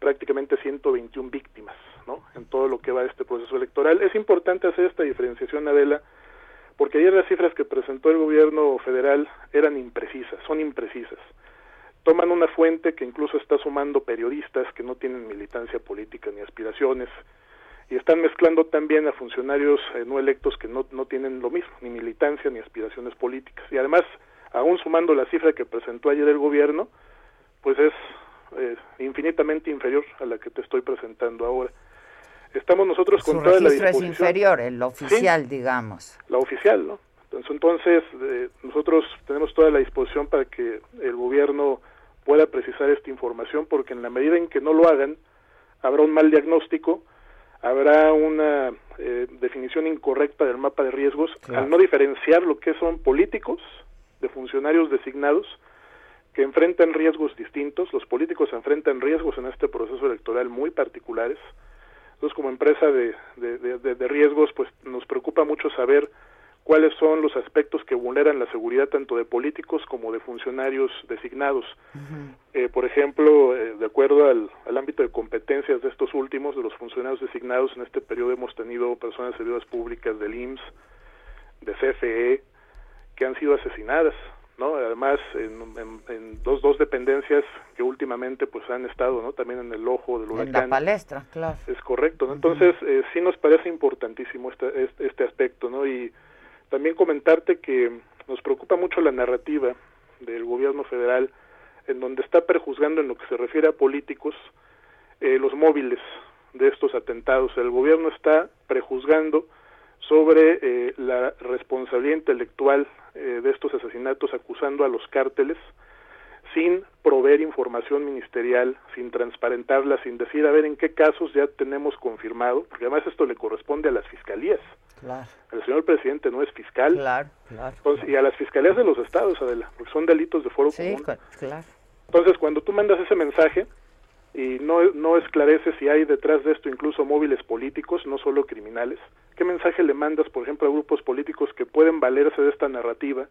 prácticamente 121 víctimas ¿no? en todo lo que va a este proceso electoral. Es importante hacer esta diferenciación, Adela, porque ayer las cifras que presentó el gobierno federal eran imprecisas, son imprecisas. Toman una fuente que incluso está sumando periodistas que no tienen militancia política ni aspiraciones, y están mezclando también a funcionarios eh, no electos que no, no tienen lo mismo, ni militancia ni aspiraciones políticas. Y además, aún sumando la cifra que presentó ayer el gobierno, pues es eh, infinitamente inferior a la que te estoy presentando ahora. Estamos nosotros con toda la disposición.
es inferior, el oficial, digamos.
La oficial, ¿no? Entonces, entonces eh, nosotros tenemos toda la disposición para que el gobierno pueda precisar esta información, porque en la medida en que no lo hagan, habrá un mal diagnóstico habrá una eh, definición incorrecta del mapa de riesgos al no diferenciar lo que son políticos de funcionarios designados que enfrentan riesgos distintos. Los políticos enfrentan riesgos en este proceso electoral muy particulares. Entonces, como empresa de, de riesgos, pues nos preocupa mucho saber cuáles son los aspectos que vulneran la seguridad tanto de políticos como de funcionarios designados. eh, por ejemplo, eh, de acuerdo al, al, ámbito de competencias de estos últimos, de los funcionarios designados, en este periodo hemos tenido personas servidoras públicas del IMSS, de CFE, que han sido asesinadas. ¿no? Además, en, en, en, dos, dos dependencias que últimamente pues han estado ¿no? también en el ojo del huracán.
En la palestra, claro.
Es correcto, ¿no? Entonces, eh, sí nos parece importantísimo este, este, este aspecto, ¿no? Y también comentarte que nos preocupa mucho la narrativa del gobierno federal en donde está prejuzgando en lo que se refiere a políticos eh, los móviles de estos atentados. El gobierno está prejuzgando sobre eh, la responsabilidad intelectual eh, de estos asesinatos acusando a los cárteles sin proveer información ministerial, sin transparentarla, sin decir a ver en qué casos ya tenemos confirmado, porque además esto le corresponde a las fiscalías.
Claro.
El señor presidente no es fiscal.
Claro, claro,
Entonces, Y a las fiscalías de los estados, Adela, porque son delitos de foro
sí,
común.
Claro.
Entonces, cuando tú mandas ese mensaje y no, no esclareces si hay detrás de esto incluso móviles políticos, no solo criminales, ¿qué mensaje le mandas, por ejemplo, a grupos políticos que pueden valerse de esta narrativa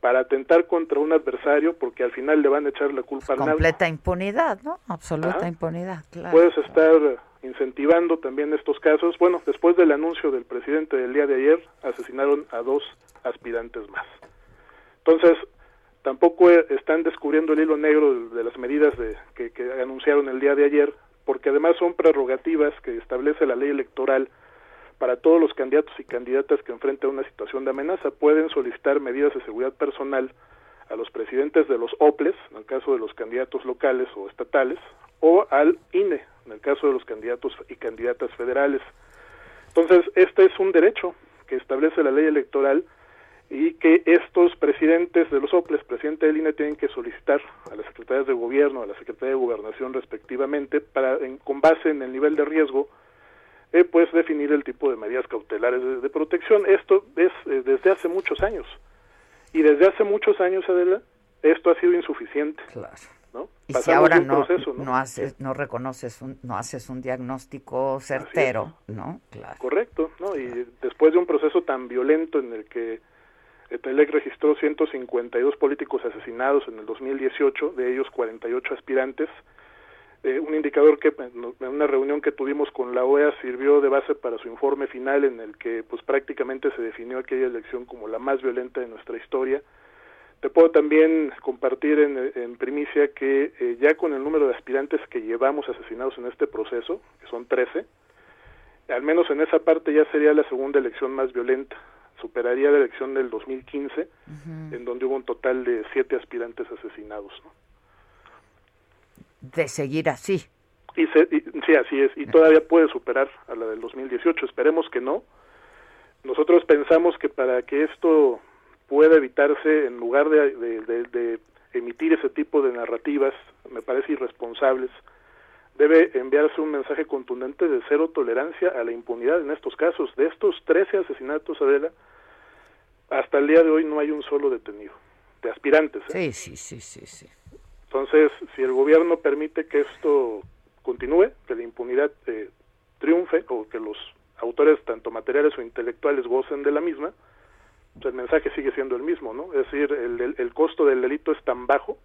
para atentar contra un adversario porque al final le van a echar la culpa al
Completa impunidad, ¿no? Absoluta Ajá. impunidad, claro.
Puedes estar incentivando también estos casos. Bueno, después del anuncio del presidente del día de ayer, asesinaron a dos aspirantes más. Entonces, tampoco están descubriendo el hilo negro de las medidas de, que, que anunciaron el día de ayer, porque además son prerrogativas que establece la ley electoral para todos los candidatos y candidatas que enfrentan una situación de amenaza. Pueden solicitar medidas de seguridad personal a los presidentes de los OPLES, en el caso de los candidatos locales o estatales, o al INE, en el caso de los candidatos y candidatas federales. Entonces, este es un derecho que establece la ley electoral y que estos presidentes de los OPLES, presidente del INE, tienen que solicitar a las secretarias de gobierno, a la secretaria de gobernación respectivamente, para en, con base en el nivel de riesgo, eh, pues definir el tipo de medidas cautelares de, de protección. Esto es eh, desde hace muchos años. Y desde hace muchos años, Adela, esto ha sido insuficiente.
Claro.
¿no?
Y si ahora no, proceso, ¿no? no, haces, no reconoces, un, no haces un diagnóstico certero, ¿no?
Claro. Correcto, ¿no? Y después de un proceso tan violento en el que Etelec registró 152 políticos asesinados en el 2018, de ellos 48 aspirantes, eh, un indicador que en una reunión que tuvimos con la OEA sirvió de base para su informe final en el que pues prácticamente se definió aquella elección como la más violenta de nuestra historia. Te puedo también compartir en, en primicia que eh, ya con el número de aspirantes que llevamos asesinados en este proceso, que son 13, al menos en esa parte ya sería la segunda elección más violenta. Superaría la elección del 2015, uh -huh. en donde hubo un total de siete aspirantes asesinados. ¿no?
De seguir así.
Y, se, y, sí, así es. Y todavía puede superar a la del 2018. Esperemos que no. Nosotros pensamos que para que esto pueda evitarse, en lugar de, de, de, de emitir ese tipo de narrativas, me parece irresponsables, debe enviarse un mensaje contundente de cero tolerancia a la impunidad en estos casos. De estos 13 asesinatos, Adela, hasta el día de hoy no hay un solo detenido, de aspirantes.
¿eh? Sí, sí, sí, sí, sí.
Entonces, si el gobierno permite que esto continúe, que la impunidad eh, triunfe o que los autores, tanto materiales o intelectuales, gocen de la misma, pues el mensaje sigue siendo el mismo, ¿no? Es decir, el, el, costo del delito es tan bajo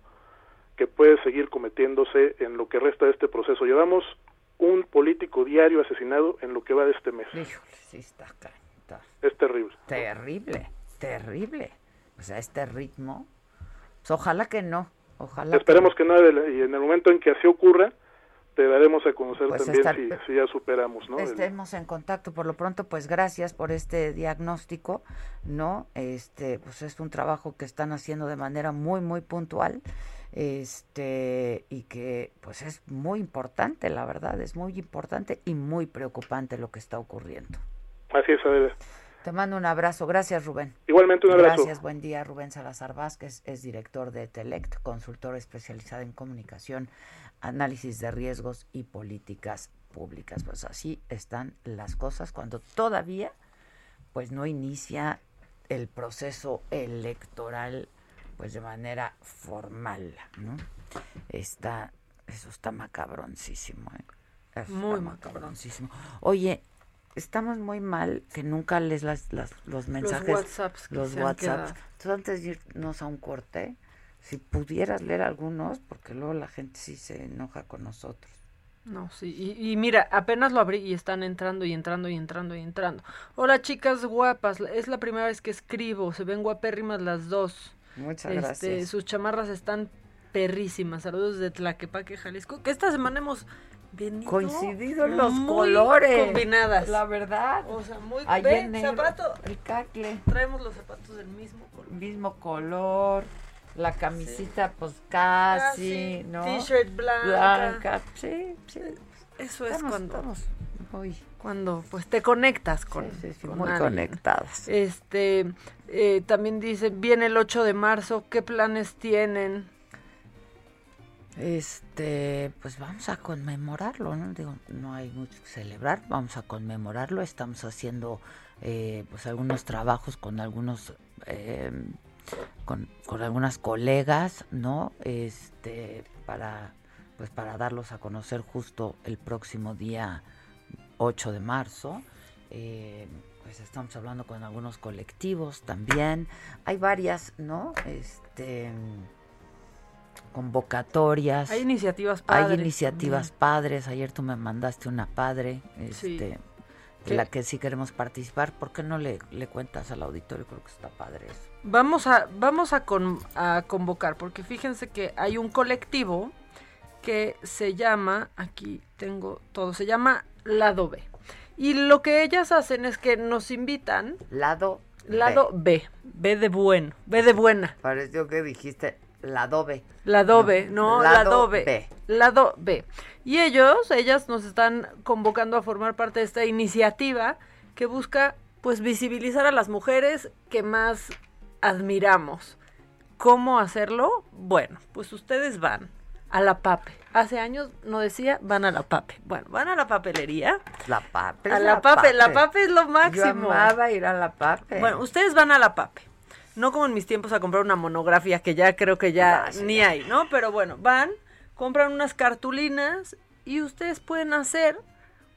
que puede seguir cometiéndose en lo que resta de este proceso. Llevamos un político diario asesinado en lo que va de este mes.
Híjole, sí está, está.
Es terrible.
Terrible, terrible. O sea, este ritmo, pues ojalá que no. Ojalá
Esperemos que, no, y en el momento en que así ocurra, te daremos a conocer pues también si, ya superamos, ¿no?
Estemos en contacto. Por lo pronto, pues gracias por este diagnóstico, ¿no? Este, pues es un trabajo que están haciendo de manera muy, muy puntual, este, y que, pues es muy importante, la verdad, es muy importante y muy preocupante lo que está ocurriendo.
Así es, Adela.
Te mando un abrazo. Gracias, Rubén.
Igualmente un abrazo.
Gracias, buen día. Rubén Salazar Vázquez es director de Telect, consultor especializado en comunicación, análisis de riesgos y políticas públicas. Pues así están las cosas cuando todavía pues no inicia el proceso electoral pues de manera formal, ¿no? Está eso está macabroncísimo, ¿eh?
Muy macabroncísimo.
Oye, estamos muy mal que nunca lees las, los mensajes. Los
WhatsApps.
los WhatsApps. Entonces, antes de irnos a un corte, si pudieras leer algunos, porque luego la gente sí se enoja con nosotros.
No, sí, y, y, mira, apenas lo abrí y están entrando y entrando y entrando y entrando. Hola chicas guapas, es la primera vez que escribo, se ven guapérrimas las dos.
Muchas este, gracias.
Sus chamarras están perrísimas. Saludos de Tlaquepaque, Jalisco. Que esta semana hemos
coincidido en los colores.
Combinadas.
La verdad.
O sea, muy
bien.
zapato.
El cacle.
Traemos los zapatos del mismo color.
Mismo color. La camisita, pues casi, ¿no?
T-shirt blanca.
Blanca, sí, sí.
Eso es cuando. Estamos Cuando pues te conectas con.
Sí, sí, muy conectadas.
Este. Eh, también dice, viene el 8 de marzo, ¿qué planes tienen?
Este, pues vamos a conmemorarlo, ¿no? Digo, no hay mucho que celebrar, vamos a conmemorarlo. Estamos haciendo, eh, pues, algunos trabajos con algunos, em, con, algunas colegas, ¿no? Este, para, pues, para darlos a conocer justo el próximo día 8 de marzo. Eh, pues estamos hablando con algunos colectivos también. Hay varias, ¿no? Este convocatorias.
Hay iniciativas padres.
Hay iniciativas padres. Ayer tú me mandaste una padre, este, la que sí queremos participar. ¿Por qué no le, le cuentas al auditorio? Creo que está padre eso.
Vamos a, vamos a, a convocar, porque fíjense que hay un colectivo que se llama, aquí tengo todo, se llama Lado B. Y lo que ellas hacen es que nos invitan.
Lado
Lado B. B, de bueno, B de buena.
Pareció que dijiste Lado B.
Lado B, no, lado, B. Lado B. Y ellos, ellas nos están convocando a formar parte de esta iniciativa que busca pues visibilizar a las mujeres que más admiramos. ¿Cómo hacerlo? Bueno, pues ustedes van a la PAPE. Hace años no decía van a la PAPE. Bueno, van a la papelería.
La PAPE.
A la, pape. La PAPE es lo máximo.
Yo amaba ir a la PAPE.
Bueno, ustedes van a la PAPE no como en mis tiempos a comprar una monografía que ya creo que ya ni hay, ¿no? Pero bueno, van, compran unas cartulinas y ustedes pueden hacer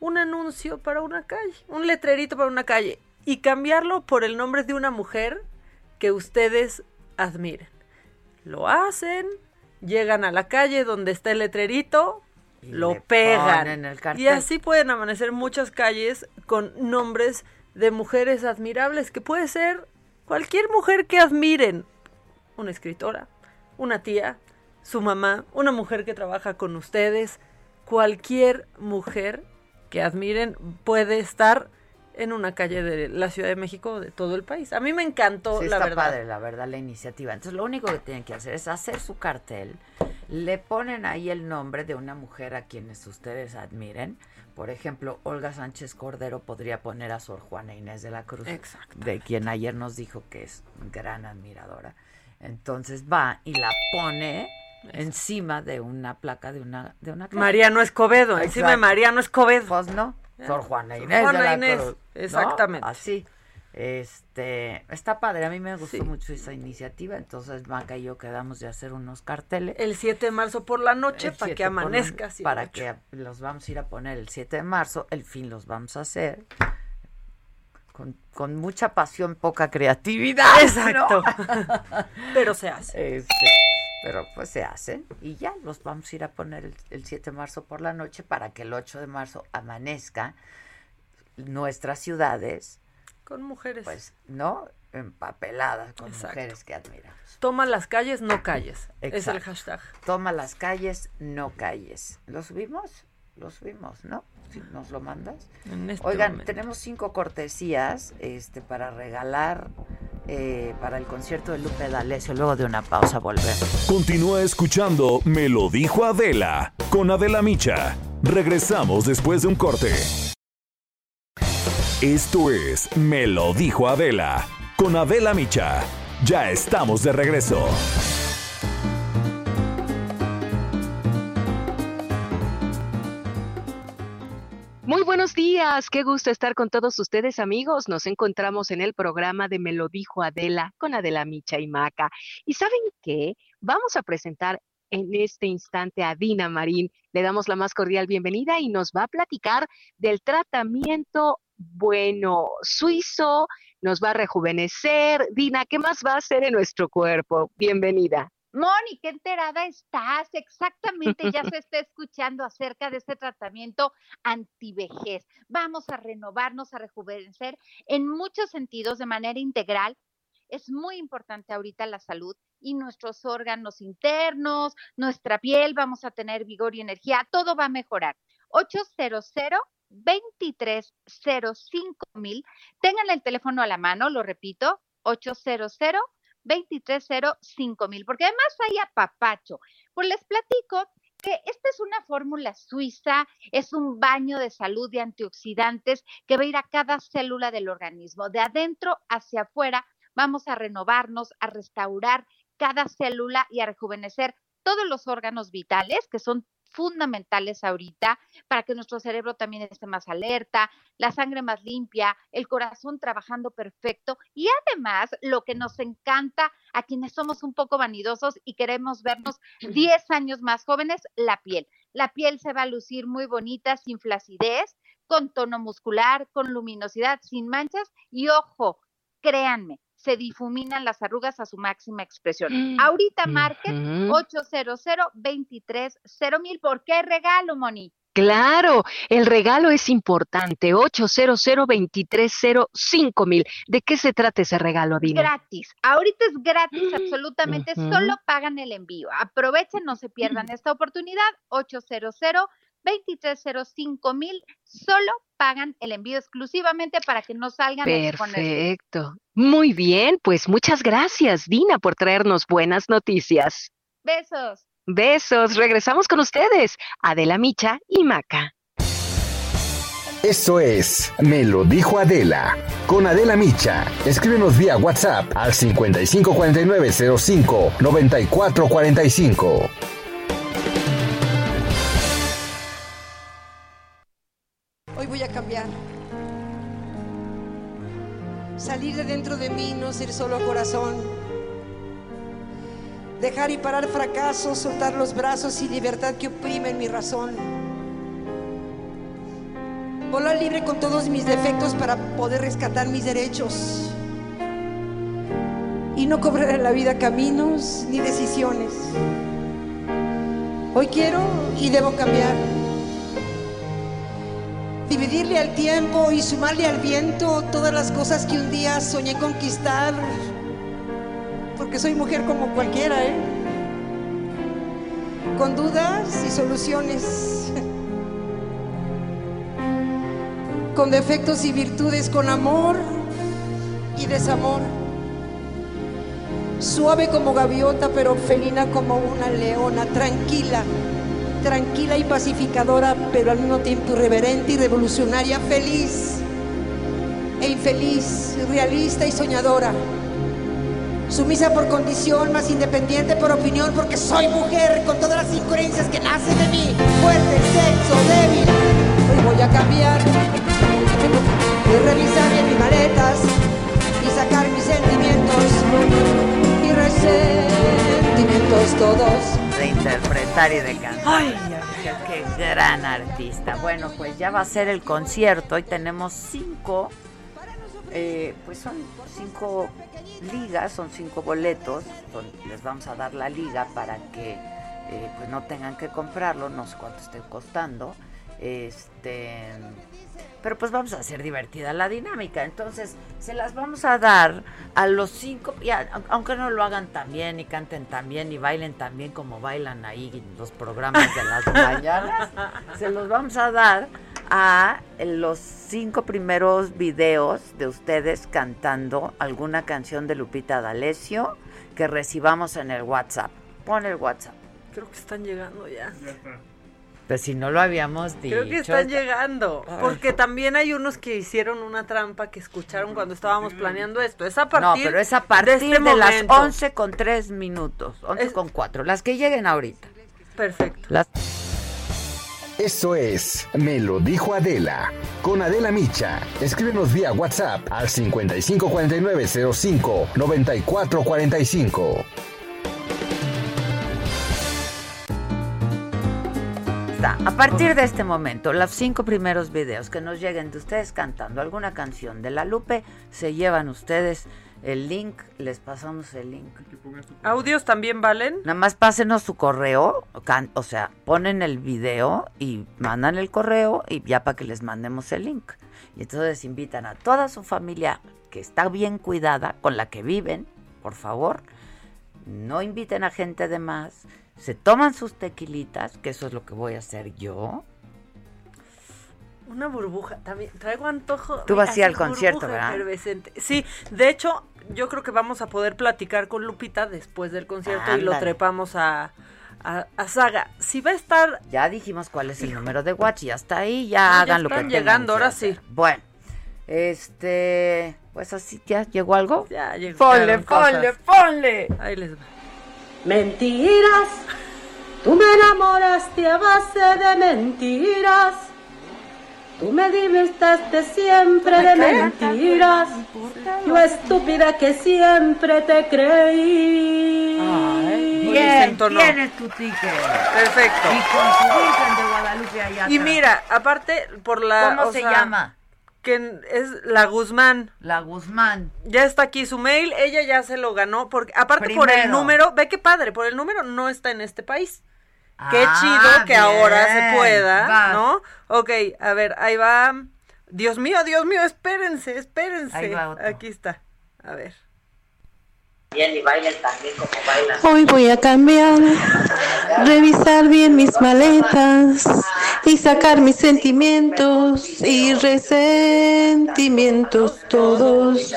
un anuncio para una calle, un letrerito para una calle y cambiarlo por el nombre de una mujer que ustedes admiren. Lo hacen, llegan a la calle donde está el letrerito, lo pegan.
En el
y así pueden amanecer muchas calles con nombres de mujeres admirables, que puede ser Cualquier mujer que admiren, una escritora, una tía, su mamá, una mujer que trabaja con ustedes, cualquier mujer que admiren puede estar en una calle de la Ciudad de México o de todo el país. A mí me encantó, la
está
verdad.
padre, la verdad, la iniciativa. Entonces, lo único que tienen que hacer es hacer su cartel, le ponen ahí el nombre de una mujer a quienes ustedes admiren, por ejemplo, Olga Sánchez Cordero podría poner a Sor Juana Inés de la Cruz, de quien ayer nos dijo que es gran admiradora. Entonces va y la pone encima de una placa de una de una
Mariano Escobedo, encima de Mariano Escobedo.
Pues no, Sor Juana Inés de la Cruz.
Exactamente.
Así. Este, está padre, a mí me gustó mucho esa iniciativa, entonces Maca y yo quedamos de hacer unos carteles.
El 7 de marzo por la noche, para que amanezca.
para que los vamos a ir a poner el 7 de marzo, el fin los vamos a hacer. Con, mucha pasión, poca creatividad.
Exacto. [laughs] pero se hace.
Este, pero pues se hace y ya los vamos a ir a poner el, el 7 de marzo por la noche para que el 8 de marzo amanezca nuestras ciudades
con mujeres.
Pues, ¿no? Empapeladas con mujeres que admiramos.
Toma las calles, no calles. Es el hashtag.
Toma las calles, no calles. ¿Lo subimos? Lo subimos, ¿no? Si nos lo mandas. Este Oigan, tenemos cinco cortesías este, para regalar eh, para el concierto de Lupe D'Alessio. Luego de una pausa volver.
Continúa escuchando Me lo dijo Adela con Adela Micha. Regresamos después de un corte. Esto es Me lo dijo Adela. Con Adela Micha. Ya estamos de regreso.
Muy buenos días, qué gusto estar con todos ustedes amigos. Nos encontramos en el programa de Me lo dijo Adela con Adela Micha y Maca. ¿Y saben qué? Vamos a presentar en este instante a Dina Marín. Le damos la más cordial bienvenida y nos va a platicar del tratamiento bueno, suizo, nos va a rejuvenecer. Dina, ¿qué más va a hacer en nuestro cuerpo? Bienvenida.
Moni, qué enterada estás. Exactamente, ya [laughs] se está escuchando acerca de este tratamiento antivejez. Vamos a renovarnos, a rejuvenecer en muchos sentidos de manera integral. Es muy importante ahorita la salud y nuestros órganos internos, nuestra piel, vamos a tener vigor y energía, todo va a mejorar. 800 2305 mil. Tengan el teléfono a la mano, lo repito, 800 2305 mil, porque además hay apapacho. Pues les platico que esta es una fórmula suiza, es un baño de salud de antioxidantes que va a ir a cada célula del organismo, de adentro hacia afuera. Vamos a renovarnos, a restaurar cada célula y a rejuvenecer todos los órganos vitales, que son fundamentales ahorita para que nuestro cerebro también esté más alerta, la sangre más limpia, el corazón trabajando perfecto y además lo que nos encanta a quienes somos un poco vanidosos y queremos vernos 10 años más jóvenes, la piel. La piel se va a lucir muy bonita, sin flacidez, con tono muscular, con luminosidad, sin manchas y ojo, créanme, se difuminan las arrugas a su máxima expresión. Mm, Ahorita marquen 800 mil. ¿Por qué regalo, Moni?
Claro, el regalo es importante, 800 mil. ¿De qué se trata ese regalo, Dina?
Gratis, ahorita es gratis, absolutamente, solo pagan el envío. Aprovechen, no se pierdan esta oportunidad, 800 2305 mil solo pagan el envío exclusivamente para que no salgan
Perfecto. Muy bien, pues muchas gracias, Dina, por traernos buenas noticias.
Besos.
Besos. Regresamos con ustedes, Adela Micha y Maca.
Esto es Me lo dijo Adela. Con Adela Micha. Escríbenos vía WhatsApp al 554905 9445.
Salir de dentro de mí, no ser solo corazón. Dejar y parar fracasos, soltar los brazos y libertad que oprimen mi razón. Volar libre con todos mis defectos para poder rescatar mis derechos. Y no cobrar en la vida caminos ni decisiones. Hoy quiero y debo cambiar dividirle al tiempo y sumarle al viento todas las cosas que un día soñé conquistar, porque soy mujer como cualquiera, ¿eh? Con dudas y soluciones, con defectos y virtudes, con amor y desamor, suave como gaviota, pero felina como una leona, tranquila tranquila y pacificadora, pero al mismo tiempo irreverente y revolucionaria, feliz e infeliz, realista y soñadora. Sumisa por condición, más independiente por opinión, porque soy mujer con todas las incoherencias que nacen de mí. Fuerte, sexo, débil. Hoy voy a cambiar. A revisar bien mis maletas
y resentimientos todos.
De interpretar y de cantar. Ay, qué, gran artista. Bueno, pues ya va a ser el concierto. Hoy tenemos cinco, eh, pues son cinco ligas, son cinco boletos. Les vamos a dar la liga para que eh, pues no tengan que comprarlo, no sé cuánto esté costando. Este, pero pues vamos a hacer divertida la dinámica. Entonces, se las vamos a dar a los cinco, y a- aunque no lo hagan tan bien, y canten tan bien, y bailen tan bien como bailan ahí en los programas de las [laughs] mañanas, se los vamos a dar a los cinco primeros videos de ustedes cantando alguna canción de Lupita D'Alessio que recibamos en el WhatsApp. Pon el WhatsApp.
Creo que están llegando ya.
Pues si no lo habíamos dicho.
Creo que están
está-
llegando. Porque también hay unos que hicieron una trampa que escucharon cuando estábamos planeando esto. Es a
No,
partir
pero es a partir de,
este
las
momento.
11 con 3 minutos, 11 con 4, las que lleguen ahorita.
Perfecto.
Las...
Esto es Me lo dijo Adela. Con Adela Micha. Escríbenos vía WhatsApp al 554905 9445.
Está. A partir de este momento, los cinco primeros videos que nos lleguen de ustedes cantando alguna canción de la Lupe, se llevan ustedes el link, les pasamos el link.
¿Audios también valen?
Nada más pásenos su correo, can- o sea, ponen el video y mandan el correo y ya para que les mandemos el link. Y entonces invitan a toda su familia que está bien cuidada, con la que viven, por favor. No inviten a gente de más. Se toman sus tequilitas, que eso es lo que voy a hacer yo.
Una burbuja, también traigo antojo.
Tú vas a ir al concierto, ¿verdad?
Sí, de hecho, yo creo que vamos a poder platicar con Lupita después del concierto y lo trepamos a, a, a Saga. Si va a estar...
Ya dijimos cuál es el número de WhatsApp, ya está ahí, ya hagan lo que
están llegando, ahora sí.
Bueno, este, pues así, ¿ya llegó algo?
Ya llegó.
Ponle, ponle,
cosas.
ponle.
Ahí les va.
Mentiras, tú me enamoraste a base de mentiras. Tú me divertiste siempre de mentiras. Yo estúpida que siempre te creí.
Bien, tienes tu ticket.
Perfecto.
Y con su Virgen de Guadalupe allá
Y mira, aparte por la...
¿Cómo
o
se
sea,
llama?
Que es la Guzmán.
La Guzmán.
Ya está aquí su mail, ella ya se lo ganó, porque aparte por el número, ve qué padre, por el número no está en este país. Qué
Ah,
chido que ahora se pueda,
Vas.
¿no? Ok, a ver, ahí va. Dios mío, Dios mío, espérense, espérense.
Ahí va otro.
Aquí está. A ver.
Hoy voy a cambiar, revisar bien mis maletas y sacar mis sentimientos y resentimientos todos.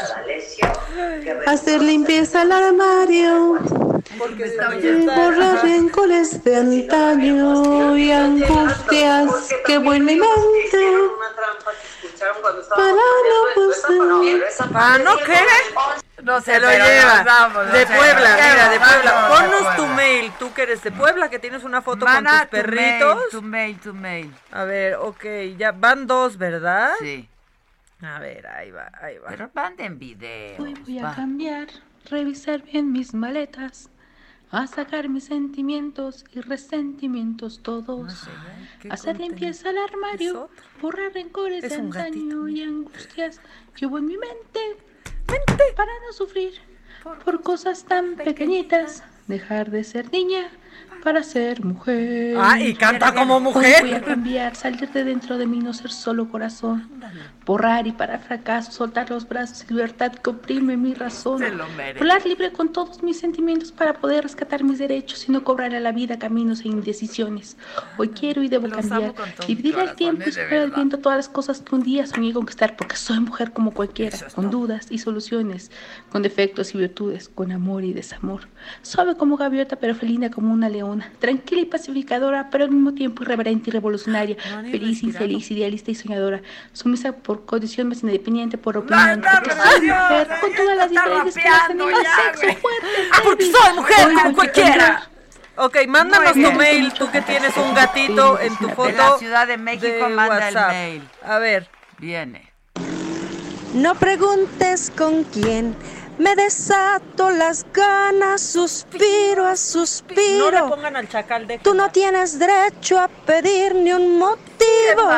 Hacer limpieza al armario borrar rencores de antaño y angustias que vuelven mi mente. Para no.
¿Para no qué?
No
Se lo lleva.
vamos,
de Puebla, mira, de Puebla.
de
Ponnos tu mail, tú que eres de Puebla, que tienes una foto
Mana,
con tus
tu mail,
perritos.
Tu mail, tu mail.
A ver, ok, ya van dos, ¿verdad?
Sí.
A ver, ahí va, ahí va.
Pero manden video.
Hoy voy a
va.
cambiar, revisar bien mis maletas, a sacar mis sentimientos y resentimientos todos, hacer limpieza al armario, borrar rencores
Es
de antaño y angustias que hubo en mi mente, para no sufrir por cosas tan pequeñitas, dejar de ser niña para ser mujer.
Ah, y canta como
Hoy
mujer.
voy a cambiar, salir de dentro de mí, no ser solo corazón. Borrar y para fracaso, soltar los brazos y libertad que oprime mi razón.
Se lo merece.
Volar libre con todos mis sentimientos para poder rescatar mis derechos y no cobrar a la vida caminos e indecisiones. Hoy quiero y debo
Los
cambiar. Dividir el tiempo y superar el
verdad.
viento todas las cosas que un día soñé conquistar porque soy mujer como cualquiera, con dudas y soluciones, con defectos y virtudes, con amor y desamor. Suave como gaviota pero felina como una leona, tranquila y pacificadora pero al mismo tiempo irreverente y revolucionaria, feliz, infeliz, idealista y soñadora, sumisa por condición más independiente por opinión, porque soy mujer con todas las diferencias que más sexo fuerte.
Ah, porque soy mujer
Hoy
como cualquiera. Ok, mándanos tu mail, tú que tienes un gatito en tu
De
foto.
la Ciudad de México
de
manda el
WhatsApp.
mail.
A ver.
Viene.
No preguntes con quién,
Me desato las ganas, suspiro a suspiro.
No le pongan al chacal de.
Tú no tienes derecho a pedir ni un motivo.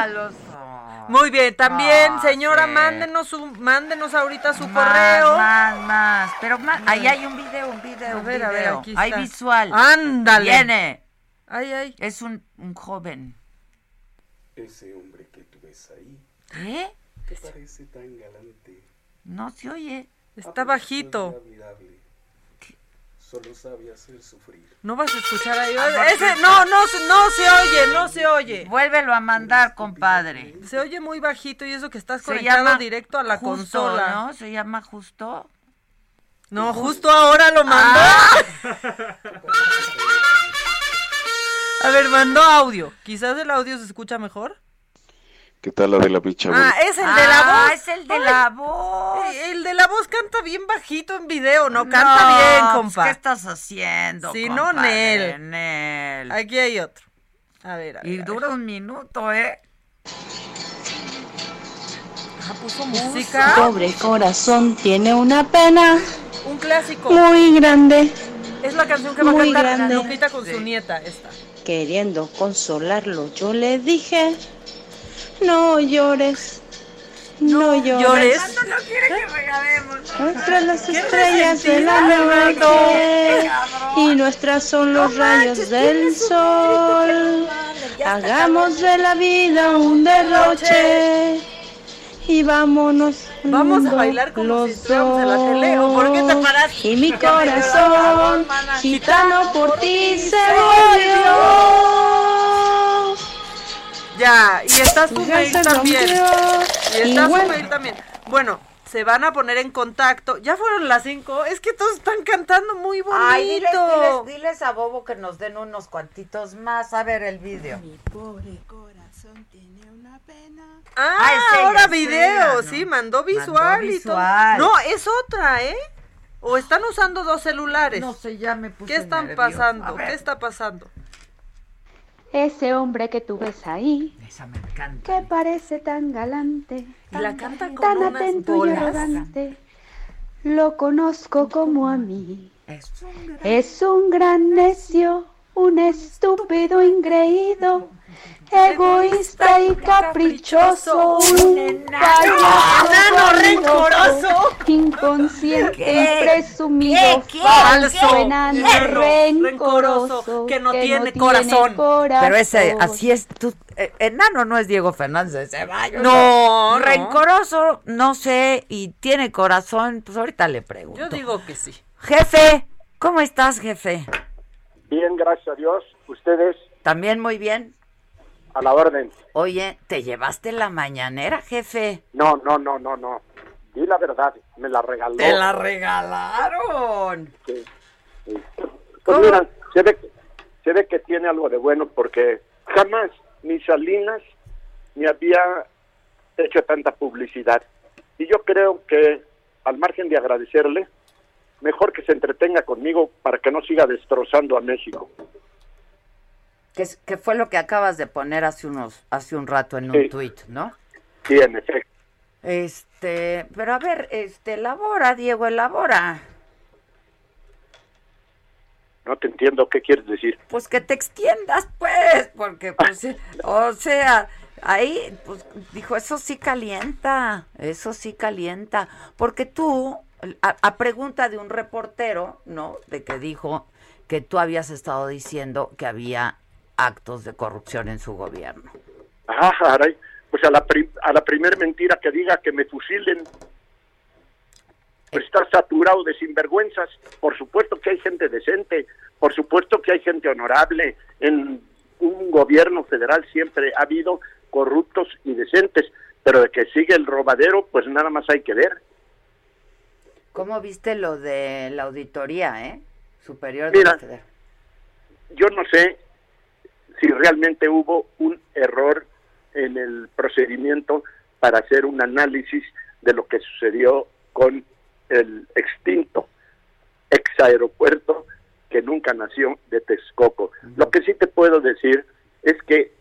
Muy bien, también,
Ah,
señora,
sí.
mándenos su, mándenos ahorita su
Más,
correo.
Más, más. Pero más, ahí hay un video, un video,
A
un
ver, a ver,
video.
aquí
Hay
está.
visual.
Ándale.
Viene.
Ay, ay.
Es un, un joven.
Ese hombre que tú ves ahí
¿Eh?
te parece tan galante.
No se oye.
Está bajito.
Solo sabe hacer sufrir.
No vas a escuchar ahí.
Ah,
Ese, no, no, se- no se oye, no se oye.
Vuélvelo a mandar, compadre.
Se oye muy bajito y eso que estás conectado
llama
directo a la
Justo,
consola.
¿no? Se llama justo.
No, justo ahora lo mandó.
Ah. [laughs]
A ver, mandó audio. Quizás el audio se escucha mejor.
¿Qué tal la de la bicha?
Ah, es el de la
Ah,
voz.
es el de
Ay,
la voz.
eh, El de la voz canta bien bajito en video, no canta
No,
bien,
pues,
compa.
¿Qué estás haciendo?
Sí, no,
compadre?
Nel.
Nel.
Aquí hay otro. A ver, a ver.
Y
a ver.
dura un minuto, ¿eh?
Ah, puso música.
Pobre corazón tiene una pena
Un clásico.
muy grande,
Es la canción que va a
Muy
cantar
grande.
Lupita con su nieta, esta.
queriendo consolarlo. Yo le dije, no llores, no llores.
¿Llores?
No quiere que regalemos.
Nuestras las estrellas de la noche y nuestras son los rayos del sol. Hagamos de la vida un derroche y vámonos.
Vamos a bailar como
los
si estuviéramos en la tele, ¿o por qué te
dos.
paraste?
Y mi [laughs] corazón, gitano por ti se volvió.
Ya, y está su mail también. Y está su mail también. Bueno, se van a poner en contacto. Ya fueron las cinco. Es que todos están cantando muy bonito.
Ay, diles, diles, diles a Bobo que nos den unos cuantitos más. A ver el video.
Pobre corazón tiene una pena.
Ah,
Ah, es ella,
ahora
es
video,
ella, ¿no?
sí, mandó visual y todo.
visual.
No, es otra, ¿eh? O están usando dos celulares.
No sé, ya me puse
¿Qué están
nerviosa. A
pasando? ¿Qué está pasando?
Ese hombre que tú ves ahí,
Esa me encanta.
que parece tan galante,
Y la canta con
tan
unas
atento y arrogante, lo conozco como a mí.
Es un
Es un gran necio, un estúpido. ingreído, egoísta y caprichoso, un
enano
vanidoso,
rencoroso.
inconsciente
¿Qué?
y presumido,
¿Qué? ¿Qué?
falso, enano, rencoroso,
que no tiene corazón.
Pero ese, así es, tú, eh, enano no es Diego Fernández de Ceballos.
No, no.
Rencoroso, no sé, y tiene corazón, pues ahorita le pregunto.
Yo digo que sí.
Jefe, ¿cómo estás, jefe?
Bien, gracias a Dios. Ustedes
¿También muy bien?
A la orden.
Oye, ¿te llevaste la mañanera, jefe?
No, no, no, no, no. Di la verdad, me la regaló.
¡Te la regalaron!
Sí, sí. Pues mira, se ve, que- se ve que tiene algo de bueno porque jamás ni Salinas ni había hecho tanta publicidad. Y yo creo que, al margen de agradecerle, mejor que se entretenga conmigo para que no siga destrozando a México.
Que, es- que fue lo que acabas de poner hace unos hace un rato en un
Sí.
tuit, ¿no?
Sí, en efecto.
Este, pero a ver, este, elabora, Diego, elabora.
No te entiendo qué quieres decir.
Pues que te extiendas, pues, porque, pues, [laughs] o sea, ahí, pues, dijo, eso sí calienta, eso sí calienta, porque tú, a, a pregunta de un reportero, ¿no? De que dijo que tú habías estado diciendo que había actos de corrupción en su gobierno.
Caray. Pues a la, pri- a la primer mentira que diga que me fusilen, pues está saturado de sinvergüenzas. Por supuesto que hay gente decente, por supuesto que hay gente honorable. En un gobierno federal siempre ha habido corruptos y decentes, pero de que sigue el robadero, pues nada más hay que ver.
¿Cómo viste lo de la auditoría, eh? Superior de
Mira.
la.
Yo no sé si realmente hubo un error en el procedimiento para hacer un análisis de lo que sucedió con el extinto ex aeropuerto que nunca nació de Texcoco. Lo que sí te puedo decir es que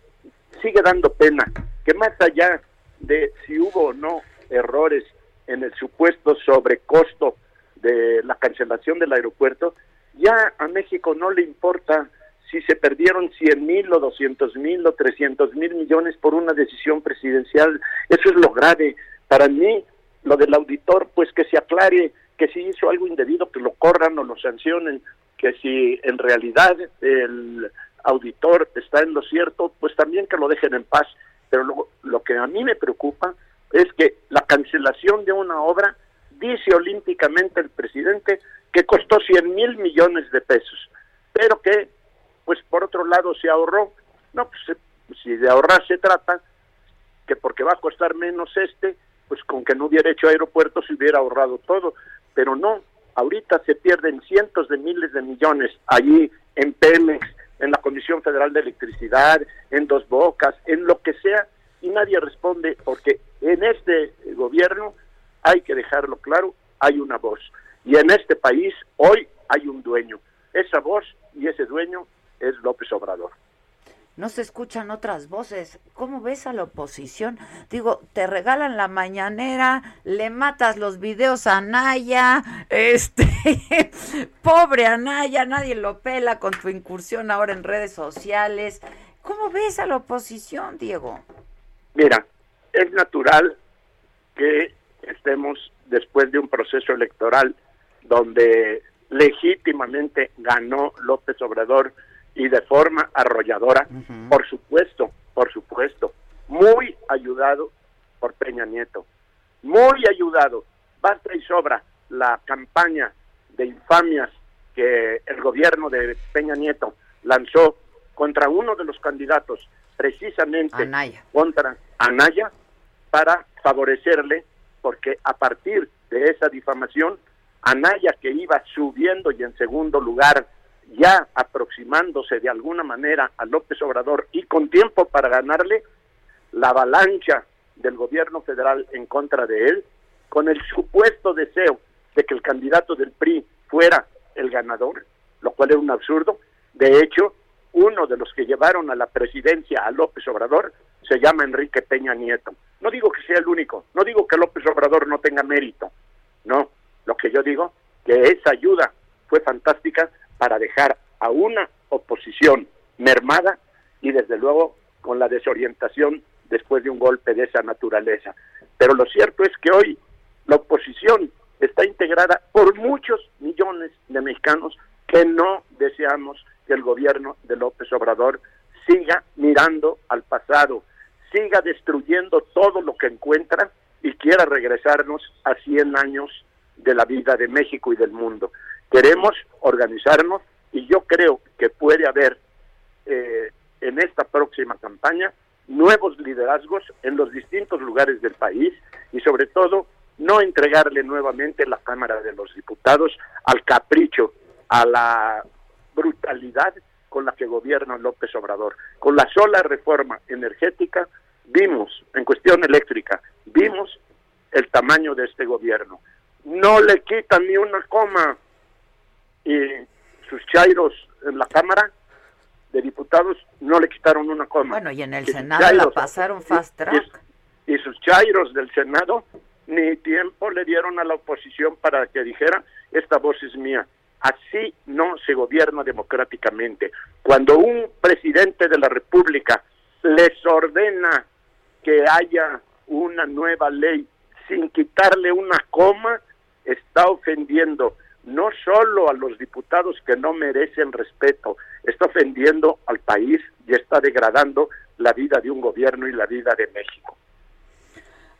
sigue dando pena que más allá de si hubo o no errores en el supuesto sobrecosto de la cancelación del aeropuerto, ya a México no le importa si se perdieron 100 mil o 200 mil o 300 mil millones por una decisión presidencial. Eso es lo grave. Para mí, lo del auditor, pues que se aclare que si hizo algo indebido, que lo corran o lo sancionen, que si en realidad el auditor está en lo cierto, pues también que lo dejen en paz. Pero lo, que a mí me preocupa es que la cancelación de una obra, dice olímpicamente el presidente, que costó 100 mil millones de pesos, pero que, pues por otro lado, se ahorró. No, pues si de ahorrar se trata, que porque va a costar menos este, pues con que no hubiera hecho aeropuertos se hubiera ahorrado todo, pero no, ahorita se pierden cientos de miles de millones allí en Pemex, en la Comisión Federal de Electricidad, en Dos Bocas, en lo que sea, y nadie responde porque en este gobierno hay que dejarlo claro, hay una voz. Y en este país hoy hay un dueño. Esa voz y ese dueño es López Obrador.
No se escuchan otras voces. ¿Cómo ves a la oposición? Digo, te regalan la mañanera, le matas los videos a Naya, este, [laughs] pobre Anaya, nadie lo pela con tu incursión ahora en redes sociales. ¿Cómo ves a la oposición, Diego?
Mira, es natural que estemos después de un proceso electoral donde legítimamente ganó López Obrador y de forma arrolladora, por supuesto, por supuesto, muy ayudado por Peña Nieto, muy ayudado, basta y sobra la campaña de infamias que el gobierno de Peña Nieto lanzó contra uno de los candidatos, precisamente contra Anaya, para favorecerle, porque a partir de esa difamación, Anaya que iba subiendo y en segundo lugar, ya aproximándose de alguna manera a López Obrador y con tiempo para ganarle, la avalancha del gobierno federal en contra de él, con el supuesto deseo de que el candidato del PRI fuera el ganador, lo cual era un absurdo. De hecho, uno de los que llevaron a la presidencia a López Obrador se llama Enrique Peña Nieto. No digo que sea el único, no digo que López Obrador no tenga mérito, no, lo que yo digo que esa ayuda fue fantástica para dejar a una oposición mermada y desde luego con la desorientación después de un golpe de esa naturaleza. Pero lo cierto es que hoy la oposición está integrada por muchos millones de mexicanos que no deseamos que el gobierno de López Obrador siga mirando al pasado, siga destruyendo todo lo que encuentra y quiera regresarnos a 100 años de la vida de México y del mundo. Queremos organizarnos y yo creo que puede haber eh, en esta próxima campaña nuevos liderazgos en los distintos lugares del país y sobre todo no entregarle nuevamente la Cámara de los Diputados al capricho, a la brutalidad con la que gobierna López Obrador. Con la sola reforma energética vimos, en cuestión eléctrica, vimos el tamaño de este gobierno. No le quitan ni una coma y sus chairos en la Cámara de Diputados no le quitaron una coma.
Bueno, y en el Senado la pasaron fast track.
Y, y, sus chairos del Senado ni tiempo le dieron a la oposición para que dijera, esta voz es mía. Así no se gobierna democráticamente. Cuando un presidente de la República les ordena que haya una nueva ley sin quitarle una coma, está ofendiendo no solo a los diputados que no merecen respeto, está ofendiendo al país y está degradando la vida de un gobierno y la vida de México.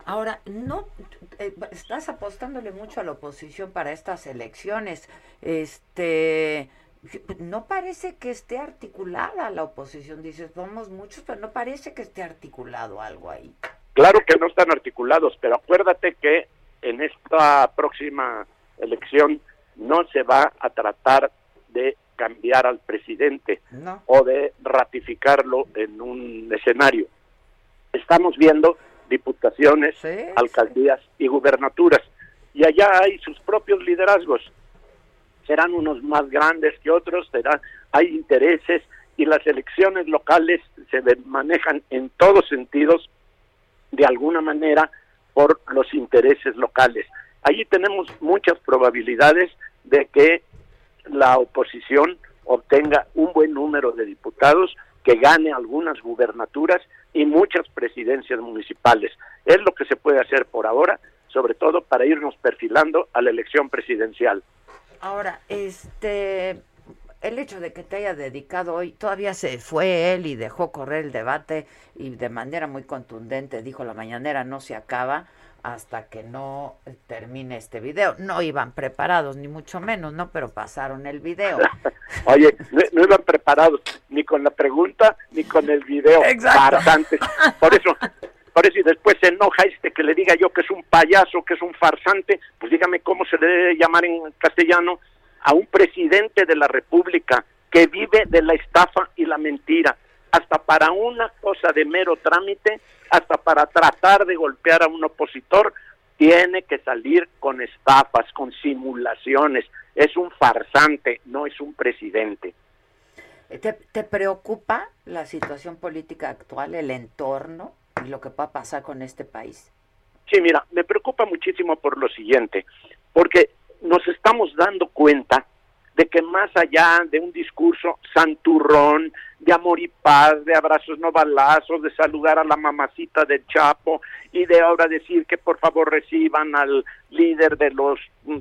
Ahora, no eh, estás apostándole mucho a la oposición para estas elecciones. Este, no parece que esté articulada la oposición. Dices, somos muchos, pero no parece que esté articulado algo ahí.
Claro que no están articulados, pero acuérdate que en esta próxima elección no se va a tratar de cambiar al presidente o de ratificarlo en un escenario. Estamos viendo diputaciones, alcaldías y gubernaturas. Y allá hay sus propios liderazgos. Serán unos más grandes que otros, serán, hay intereses y las elecciones locales se manejan en todos sentidos de alguna manera por los intereses locales. Allí tenemos muchas probabilidades de que la oposición obtenga un buen número de diputados, que gane algunas gubernaturas y muchas presidencias municipales. Es lo que se puede hacer por ahora, sobre todo para irnos perfilando a la elección presidencial.
Ahora, este, el hecho de que te haya dedicado hoy, todavía se fue él y dejó correr el debate y de manera muy contundente dijo la mañanera no se acaba hasta que no termine este video. No iban preparados, ni mucho menos, ¿no? Pero pasaron el video. [laughs]
Oye, no, iban preparados ni con la pregunta ni con el video.
Exacto.
Por eso, por eso y después se enoja este que le diga yo que es un payaso, que es un farsante, pues dígame cómo se le debe llamar en castellano a un presidente de la República que vive de la estafa y la mentira, hasta para una cosa de mero trámite, hasta para tratar de golpear a un opositor, tiene que salir con estafas, con simulaciones. Es un farsante, no es un presidente.
¿Te, ¿Te, preocupa la situación política actual, el entorno y lo que va a pasar con este país?
Sí, mira, me preocupa muchísimo por lo siguiente, porque nos estamos dando cuenta de que más allá de un discurso santurrón, de amor y paz, de abrazos no balazos, de saludar a la mamacita del Chapo y de ahora decir que por favor reciban al líder de los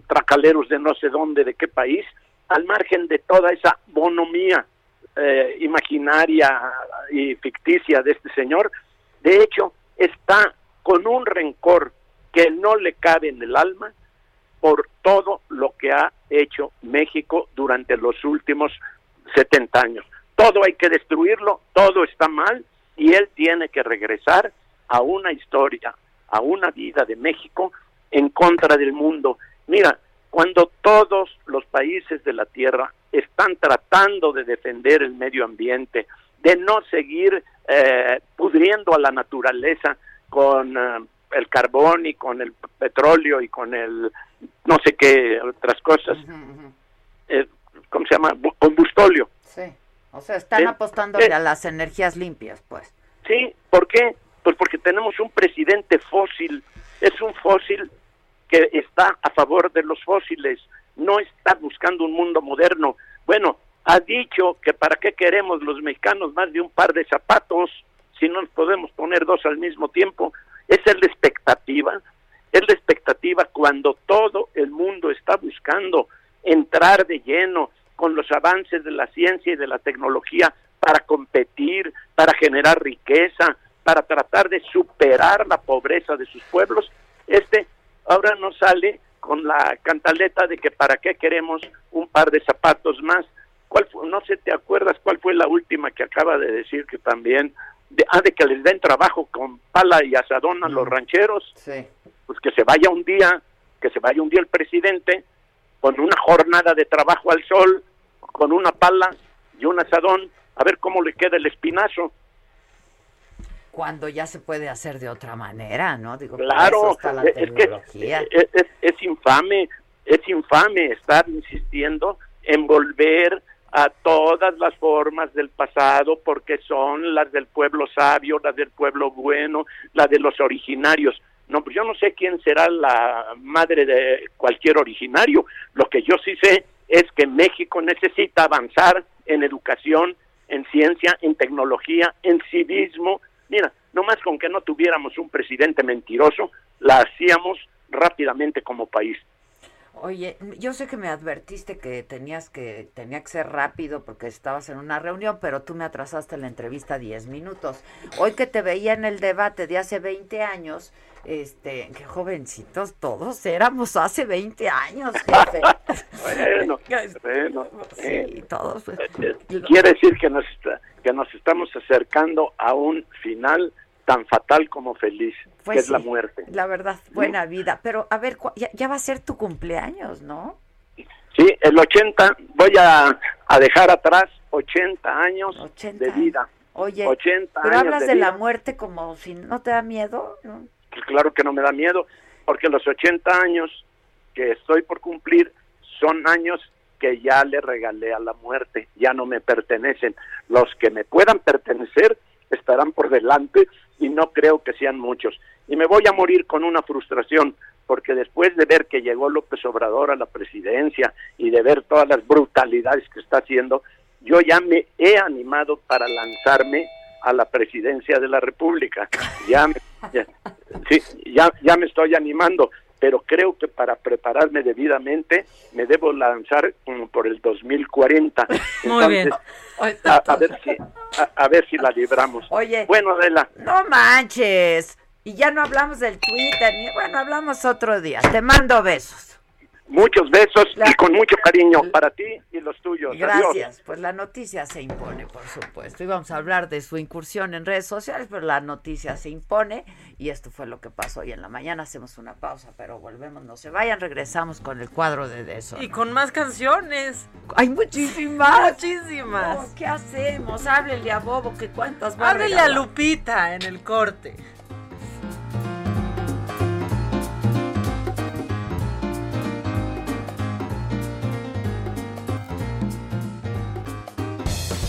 tracaleros de no sé dónde, de qué país, al margen de toda esa bonomía eh, imaginaria y ficticia de este señor, de hecho está con un rencor que no le cabe en el alma por todo lo que ha hecho México durante los últimos 70 años. Todo hay que destruirlo, todo está mal y él tiene que regresar a una historia, a una vida de México en contra del mundo. Mira, cuando todos los países de la Tierra están tratando de defender el medio ambiente, de no seguir eh, pudriendo a la naturaleza con eh, el carbón y con el petróleo y con el no sé qué otras cosas. Eh, ¿Cómo se llama? Combustóleo.
Sí. O sea, están apostando a las energías limpias, pues.
Sí, ¿por qué? Pues porque tenemos un presidente fósil. Es un fósil que está a favor de los fósiles. No está buscando un mundo moderno. Bueno, ha dicho que para qué queremos los mexicanos más de un par de zapatos si no nos podemos poner dos al mismo tiempo. Esa es la expectativa es la expectativa cuando todo el mundo está buscando entrar de lleno con los avances de la ciencia y de la tecnología para competir, para generar riqueza, para tratar de superar la pobreza de sus pueblos. Este ahora nos sale con la cantaleta de que para qué queremos un par de zapatos más. ¿Cuál no sé, te acuerdas cuál fue la última que acaba de decir que también de, ah, de que les den trabajo con pala y asadón a los rancheros.
Sí
pues que se vaya un día, que se vaya un día el presidente con una jornada de trabajo al sol, con una pala y un asadón, a ver cómo le queda el espinazo.
Cuando ya se puede hacer de otra manera, ¿no? Digo,
claro, es, que es, infame, es infame estar insistiendo en volver a todas las formas del pasado porque son las del pueblo sabio, las del pueblo bueno, las de los originarios. No, pues yo no sé quién será la madre de cualquier originario. Lo que yo sí sé es que México necesita avanzar en educación, en ciencia, en tecnología, en civismo. Mira, no más con que no tuviéramos un presidente mentiroso, la hacíamos rápidamente como país.
Oye, yo sé que me advertiste que tenías que tenía que ser rápido porque estabas en una reunión, pero tú me atrasaste la entrevista 10 minutos. Hoy que te veía en el debate de hace 20 años, este, qué jovencitos todos éramos hace 20 años, jefe. [laughs]
bueno, [laughs] bueno.
Sí, eh, todos. Pues.
Eh, quiere decir que nos, que nos estamos acercando a un final tan fatal como feliz, pues que es la muerte.
La verdad, buena vida. Pero a ver, ya, va a ser tu cumpleaños, ¿no?
Sí, el 80, voy a, a dejar atrás 80 años de vida.
Oye, 80 pero hablas de, la muerte como si no te da miedo, ¿no?
Pues claro que no me da miedo, porque los 80 años que estoy por cumplir son años que ya le regalé a la muerte, ya no me pertenecen. Los que me puedan pertenecer estarán por delante y no creo que sean muchos. Y me voy a morir con una frustración, porque después de ver que llegó López Obrador a la presidencia y de ver todas las brutalidades que está haciendo, yo ya me he animado para lanzarme a la presidencia de la República. Ya, ya, sí, ya, ya me estoy animando, pero creo que para prepararme debidamente me debo lanzar como por el 2040.
Muy bien.
A, ver si, a, ver si la libramos.
Oye.
Bueno, Adela.
No manches. Y ya no hablamos del Twitter, ni bueno, hablamos otro día. Te mando besos.
Muchos besos y con mucho cariño para ti y los tuyos.
Gracias. Pues la noticia se impone, por supuesto. Íbamos a hablar de su incursión en redes sociales, pero la noticia se impone y esto fue lo que pasó hoy en la mañana. Hacemos una pausa, pero volvemos. No se vayan, regresamos con el cuadro de eso.
Y con más canciones.
Hay muchísimas.
Muchísimas.
¿Qué hacemos? Háblele a Bobo que cuántas va
Háblele a Lupita en el corte.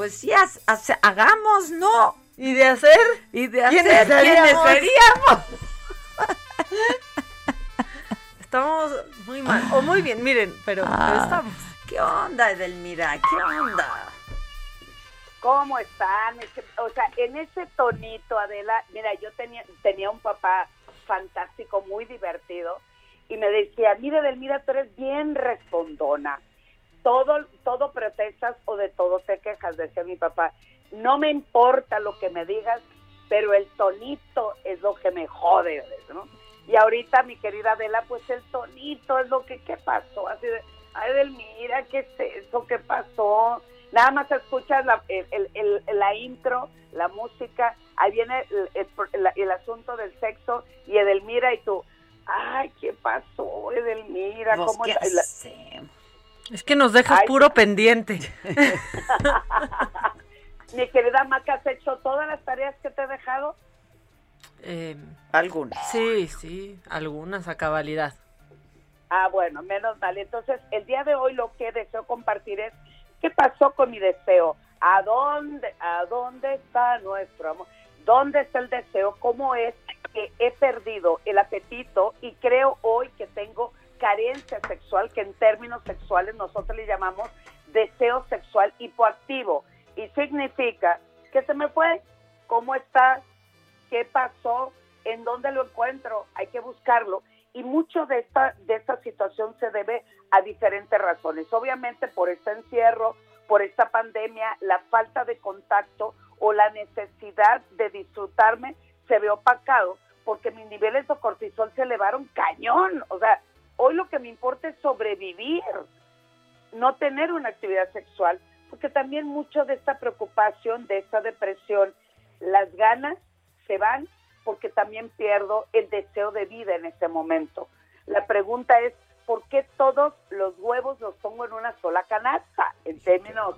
Pues sí, hagamos, ¿no?
¿Y de hacer?
¿Y de hacer? ¿Quiénes seríamos? [laughs]
estamos muy mal, o muy bien, miren, pero, ah, estamos.
¿Qué onda, Edelmira? ¿Qué onda?
¿Cómo están? O sea, en ese tonito, Adela, mira, yo tenía, tenía un papá fantástico, muy divertido, y me decía, mira, Edelmira, tú eres bien respondona todo, todo protestas o de todo te quejas, decía mi papá. No me importa lo que me digas, pero el tonito es lo que me jode, ¿no? Y ahorita, mi querida Adela, pues el tonito es lo que, ¿qué pasó? Así de, ay, del, mira, ¿qué es eso? ¿Qué pasó? Nada más escuchas la, el, la intro, la música, ahí viene el, asunto del sexo y Edelmira y tú, ay, ¿qué pasó, Edelmira? ¿Cómo
¿qué
es que nos dejas puro pendiente. [laughs]
Mi querida Maca, ¿has hecho todas las tareas que te he dejado?
Eh, algunas.
Sí, sí, algunas a cabalidad.
Ah, bueno, menos mal. Entonces, el día de hoy lo que deseo compartir es qué pasó con mi deseo. ¿A dónde, a dónde está nuestro amor? ¿Dónde está el deseo? ¿Cómo es que he perdido el apetito y creo hoy que tengo carencia sexual, que en términos sexuales nosotros le llamamos deseo sexual hipoactivo. Y significa que se me fue, ¿cómo está? ¿Qué pasó? ¿En dónde lo encuentro? Hay que buscarlo. Y mucho de esta, de esta situación se debe a diferentes razones. Obviamente por este encierro, por esta pandemia, la falta de contacto o la necesidad de disfrutarme se ve opacado porque mis niveles de cortisol se elevaron cañón. O sea, Hoy lo que me importa es sobrevivir, no tener una actividad sexual, porque también mucho de esta preocupación, de esta depresión, las ganas se van porque también pierdo el deseo de vida en ese momento. La pregunta es, ¿por qué todos los huevos los pongo en una sola canasta? En términos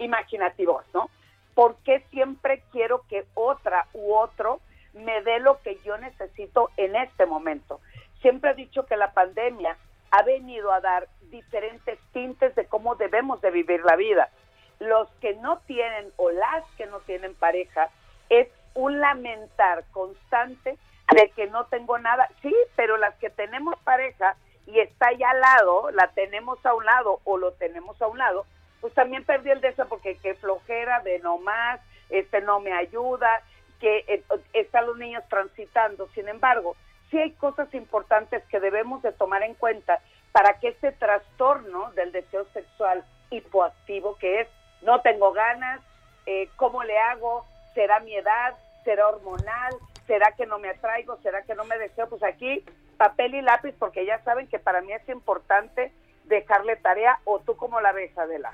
imaginativos, ¿no? ¿Por qué siempre quiero que otra u otro me dé lo que yo necesito en este momento? Siempre he dicho que la pandemia ha venido a dar diferentes tintes de cómo debemos de vivir la vida. Los que no tienen o las que no tienen pareja es un lamentar constante de que no tengo nada. Sí, pero las que tenemos pareja y está allá al lado, la tenemos a un lado o lo tenemos a un lado, pues también perdí el deseo porque qué flojera de no más, este no me ayuda, que eh, están los niños transitando. Sin embargo, sí hay cosas importantes que debemos de tomar en cuenta para que este trastorno del deseo sexual hipoactivo, que es no tengo ganas, eh, ¿cómo le hago? ¿Será mi edad? ¿Será hormonal? ¿Será que no me atraigo? ¿Será que no me deseo? Pues aquí papel y lápiz, porque ya saben que para mí es importante dejarle tarea, o tú como la ves, Adela.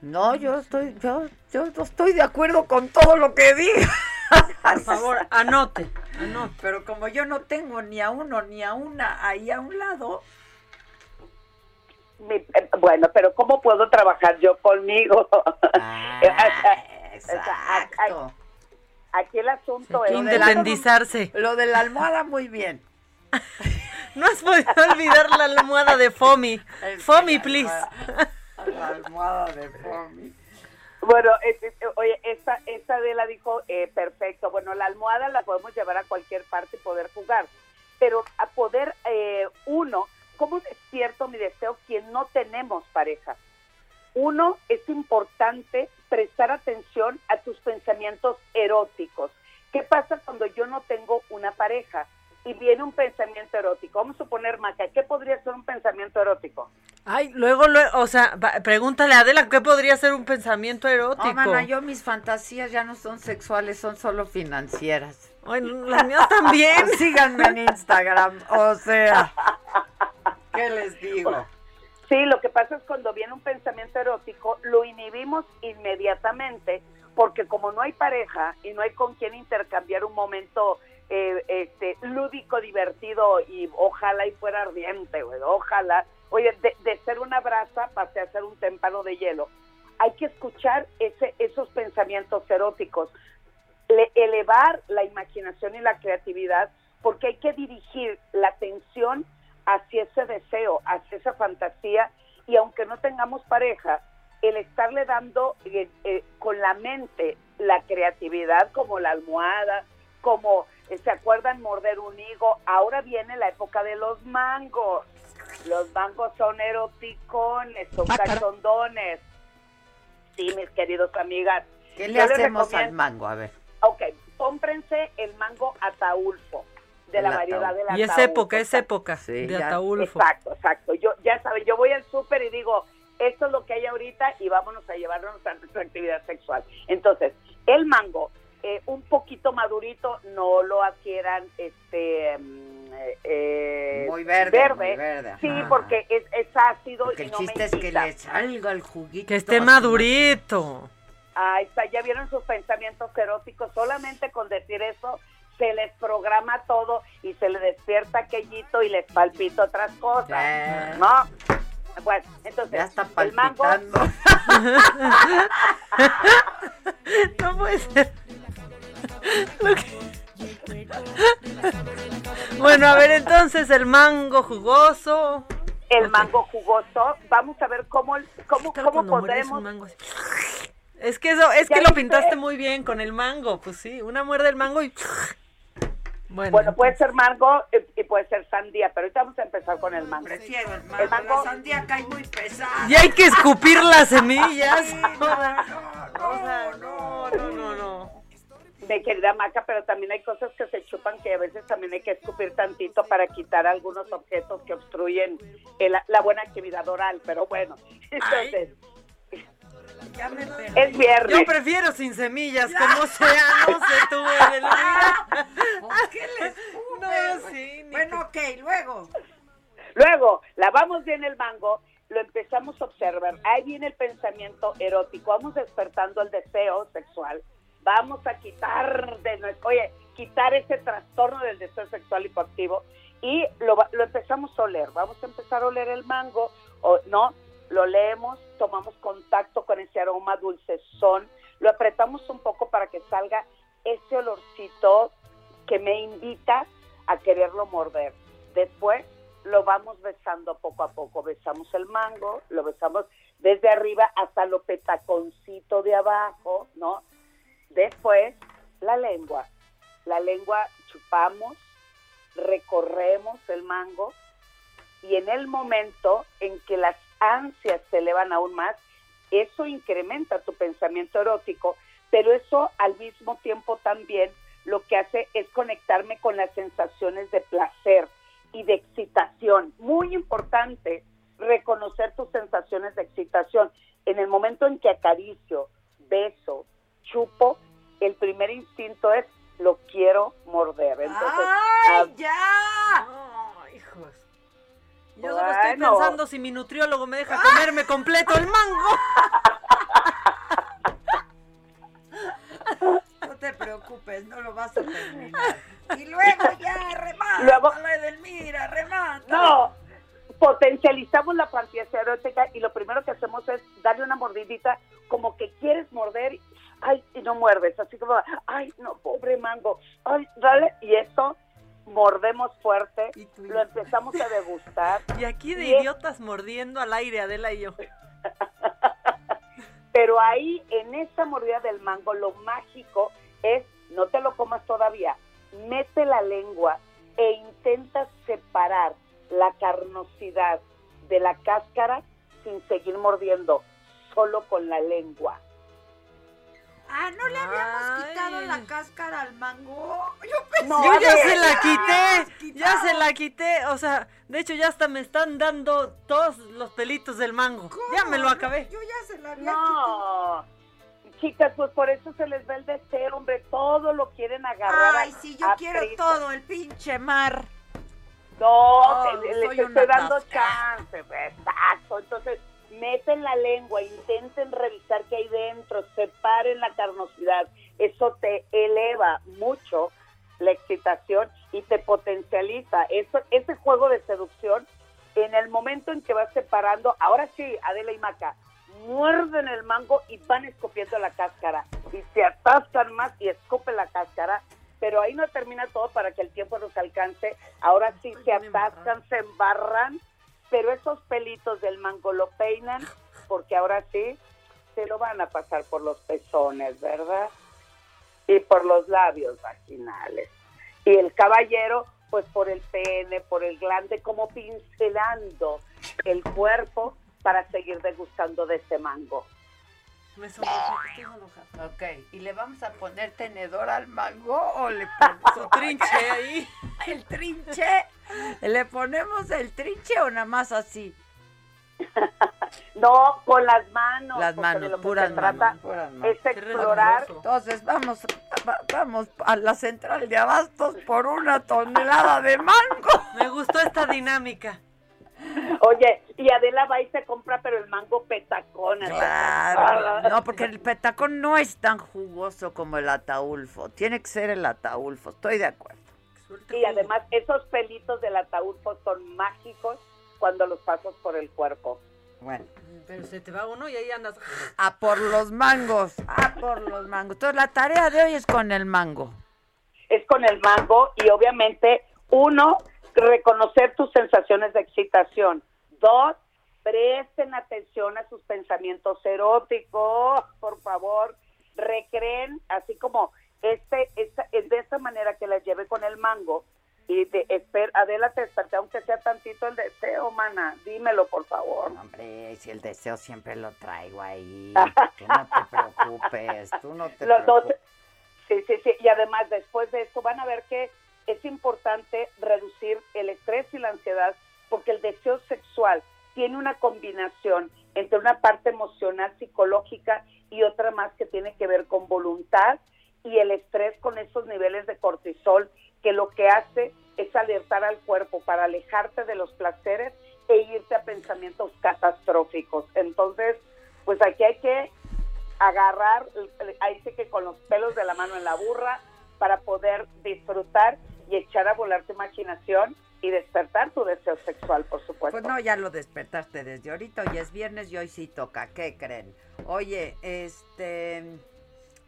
No, yo estoy, yo, yo estoy de acuerdo con todo lo que diga.
Por [laughs] favor, anote.
no. Pero como yo no tengo ni a uno ni a una ahí a un lado.
Mi- eh, bueno, pero ¿cómo puedo trabajar yo conmigo? [laughs]
exacto.
Aquí el asunto es...
Independizarse.
Lo de la almohada muy bien. [laughs]
No has podido olvidar la almohada de Fomi. Fomi, please.
La almohada de Fomi.
Bueno, eh, eh, oye, esta, esta Adela dijo, eh, perfecto, bueno, la almohada la podemos llevar a cualquier parte y poder jugar, pero a poder, eh, uno, ¿cómo despierto mi deseo quien no tenemos pareja? Uno, es importante prestar atención a tus pensamientos eróticos. ¿Qué pasa cuando yo no tengo una pareja y viene un pensamiento erótico? Vamos a suponer, Maca, ¿qué podría ser un pensamiento erótico?
Ay, luego, luego, o sea, va- pregúntale a Adela qué podría ser un pensamiento erótico.
No, mana, yo mis fantasías ya no son sexuales, son solo financieras.
Ay, las mías también. [laughs]
Síganme en Instagram, o sea. ¿Qué les digo?
Sí, lo que pasa es cuando viene un pensamiento erótico, lo inhibimos inmediatamente, porque como no hay pareja y no hay con quien intercambiar un momento eh, este, lúdico, divertido y ojalá y fuera ardiente, güey, ojalá. Oye, de, de ser una brasa pasé a ser un témpano de hielo. Hay que escuchar ese, esos pensamientos eróticos, le- elevar la imaginación y la creatividad, porque hay que dirigir la atención hacia ese deseo, hacia esa fantasía, y aunque no tengamos pareja, el estarle dando eh, eh, con la mente la creatividad, como la almohada, como eh, se acuerdan morder un higo, ahora viene la época de los mangos. Los mangos son eroticones, son cachondones. Sí, mis queridos amigas.
¿Qué le
Yo
hacemos al mango? A ver.
Ok, cómprense el mango ataulfo, de la variedad de la
Y es época, es época de
ya.
Ataulfo.
Exacto, exacto. Yo, ya saben, yo voy al súper y digo, esto es lo que hay ahorita y vámonos a llevarnos a nuestra actividad sexual. Entonces, el mango, eh, un poquito madurito, no lo adquieran este mm, eh,
Muy verde, muy verde,
Sí,
ajá.
porque es, es ácido
Porque
y
el
no
chiste
me
es que le salga el juguito.
Que esté madurito.
Ahí está, ya vieron sus pensamientos eróticos. Solamente con decir eso se les programa todo y se les despierta aquellito y les palpita otras cosas. ¿No? Bueno, entonces, el mango. [laughs]
no puede ser. Lo [laughs] que- Bueno, a ver, entonces el mango jugoso.
El mango jugoso. Vamos a ver cómo, cómo, cómo podremos.
mango. Es que eso, es
¿Ya
que lo pintaste muy bien con el mango, pues sí, una muerde el mango y bueno,
Bueno, puede ser mango y puede ser sandía, pero ahorita vamos a empezar con el mango.
Prefiero el
El mango.
La sandía cae muy pesada.
y hay que escupir las semillas.
Sí, [laughs]
O sea, no, no, no, no.
Mi querida Maca, pero también hay cosas que se chupan que a veces también hay que escupir tantito para quitar algunos objetos que obstruyen el- la buena actividad oral, pero bueno, [laughs] entonces,
Ya me perdí.
es viernes.
Yo prefiero sin semillas, como sea, no sé tú, Edelmira.
¿Por qué les
No, sí,
Bueno, ok, luego.
Luego, lavamos bien el mango, lo empezamos a observar. Ahí viene el pensamiento erótico. Vamos despertando el deseo sexual. Vamos a quitar de nuestro, oye, quitar ese trastorno del deseo sexual hipoactivo y lo, lo empezamos a oler. Vamos a empezar a oler el mango, o no, lo leemos, tomamos contacto con ese aroma dulcezón, lo apretamos un poco para que salga ese olorcito que me invita a quererlo morder. Después lo vamos besando poco a poco. Besamos el mango, lo besamos desde arriba hasta lo petaconcito de abajo, ¿no? Después la lengua. La lengua chupamos, recorremos el mango y en el momento en que las ansias se elevan aún más, eso incrementa tu pensamiento erótico, pero eso al mismo tiempo también lo que hace es conectarme con las sensaciones de placer y de excitación. Muy importante reconocer tus sensaciones de excitación. En el momento en que acaricio, beso, chupo, el primer instinto es lo quiero morder. Entonces,
¡Ay,
ah,
ya!
Ay, hijos. Yo solo estoy
Bueno.
pensando si mi nutriólogo me deja comerme completo el mango. [laughs]
No te preocupes, no lo vas a terminar. Y luego ya remata,
Luego-
la Edelmira, remata.
No, potencializamos la fantasía erótica y lo primero que hacemos es darle una mordidita, como que quieres morder, ay, y no muerdes, así como, ay, no, pobre mango, ay, dale, y eso mordemos fuerte, lo empezamos a degustar. [laughs]
Y aquí de
Y es-
idiotas mordiendo al aire, Adela y yo. [laughs]
Pero ahí, en esa mordida del mango, lo mágico es, no te lo comas todavía, mete la lengua e intenta separar la carnosidad de la cáscara sin seguir mordiendo, solo con la lengua.
Ah, ¿no le habíamos quitado la cáscara al mango? [laughs] Yo pensé
No,
Yo ya
ver,
se la quité, ya se la quité, o sea, de hecho ya hasta me están dando todos los pelitos del mango. Ya me lo acabé.
Yo ya se la había
No, chicas, pues por eso se les ve el deseo, hombre, todo lo quieren agarrar.
Ay,
a-
sí, yo
a
quiero
prisa.
todo, el pinche mar.
No,
Oh,
les estoy dando chance, exacto. Entonces, meten la lengua, intenten revisar qué hay dentro, separen la carnosidad. Eso te eleva mucho la excitación y te potencializa. Eso, ese juego de seducción, en el momento en que vas separando, ahora sí, Adela y Maca, muerden el mango y van escupiendo la cáscara. Y se atascan más y escupen la cáscara. Pero ahí no termina todo para que el tiempo nos alcance. Ahora sí se atascan, se embarran, pero esos pelitos del mango lo peinan porque ahora sí se lo van a pasar por los pezones, ¿verdad? Y por los labios vaginales. Y el caballero, pues por el pene, por el glande, como pincelando el cuerpo para seguir degustando de ese mango.
Me sonrojé, estoy enojada.
Ok, ¿y le vamos a poner tenedor al mango o le ponemos
Su trinche ahí? [laughs]
¿El trinche? ¿Le ponemos el trinche o nada más así? [laughs]
No, con las manos.
Las manos, puras manos, puras manos.
Es explorar.
Entonces vamos, va- vamos a la central de abastos por una tonelada de mango.
Me gustó esta dinámica. [laughs]
Oye, y Adela va y se compra, pero el mango petacón.
Claro. No, porque el petacón no es tan jugoso como el ataulfo. Tiene que ser el ataulfo. Estoy de acuerdo.
Y además, esos pelitos del ataulfo son mágicos cuando los pasas por el cuerpo.
Bueno.
Pero se te va uno y ahí andas.
A por los mangos. A por los mangos. Entonces la tarea de hoy es con el mango.
Es con el mango y obviamente, uno, reconocer tus sensaciones de excitación. Dos, presten atención a sus pensamientos eróticos, por favor. Recreen, así como este, esta, es de esa manera que las lleve con el mango. Y de, esper, Adela, te desperté, aunque sea tantito el deseo, mana. Dímelo, por favor.
Hombre, si el deseo siempre lo traigo ahí. [laughs] Tú no te preocupes. Tú no te
Los dos-
preocupes.
Sí, sí, sí. Y además, después de esto, van a ver que es importante reducir el estrés y la ansiedad porque el deseo sexual tiene una combinación entre una parte emocional, psicológica y otra más que tiene que ver con voluntad y el estrés con esos niveles de cortisol que lo que hace es alertar al cuerpo para alejarte de los placeres e irte a pensamientos catastróficos. Entonces, pues aquí hay que agarrar, ahí sí que con los pelos de la mano en la burra, para poder disfrutar y echar a volar tu imaginación y despertar tu deseo sexual, por supuesto.
Pues no, ya lo despertaste desde ahorita. Hoy es viernes y hoy sí toca. ¿Qué creen? Oye, este.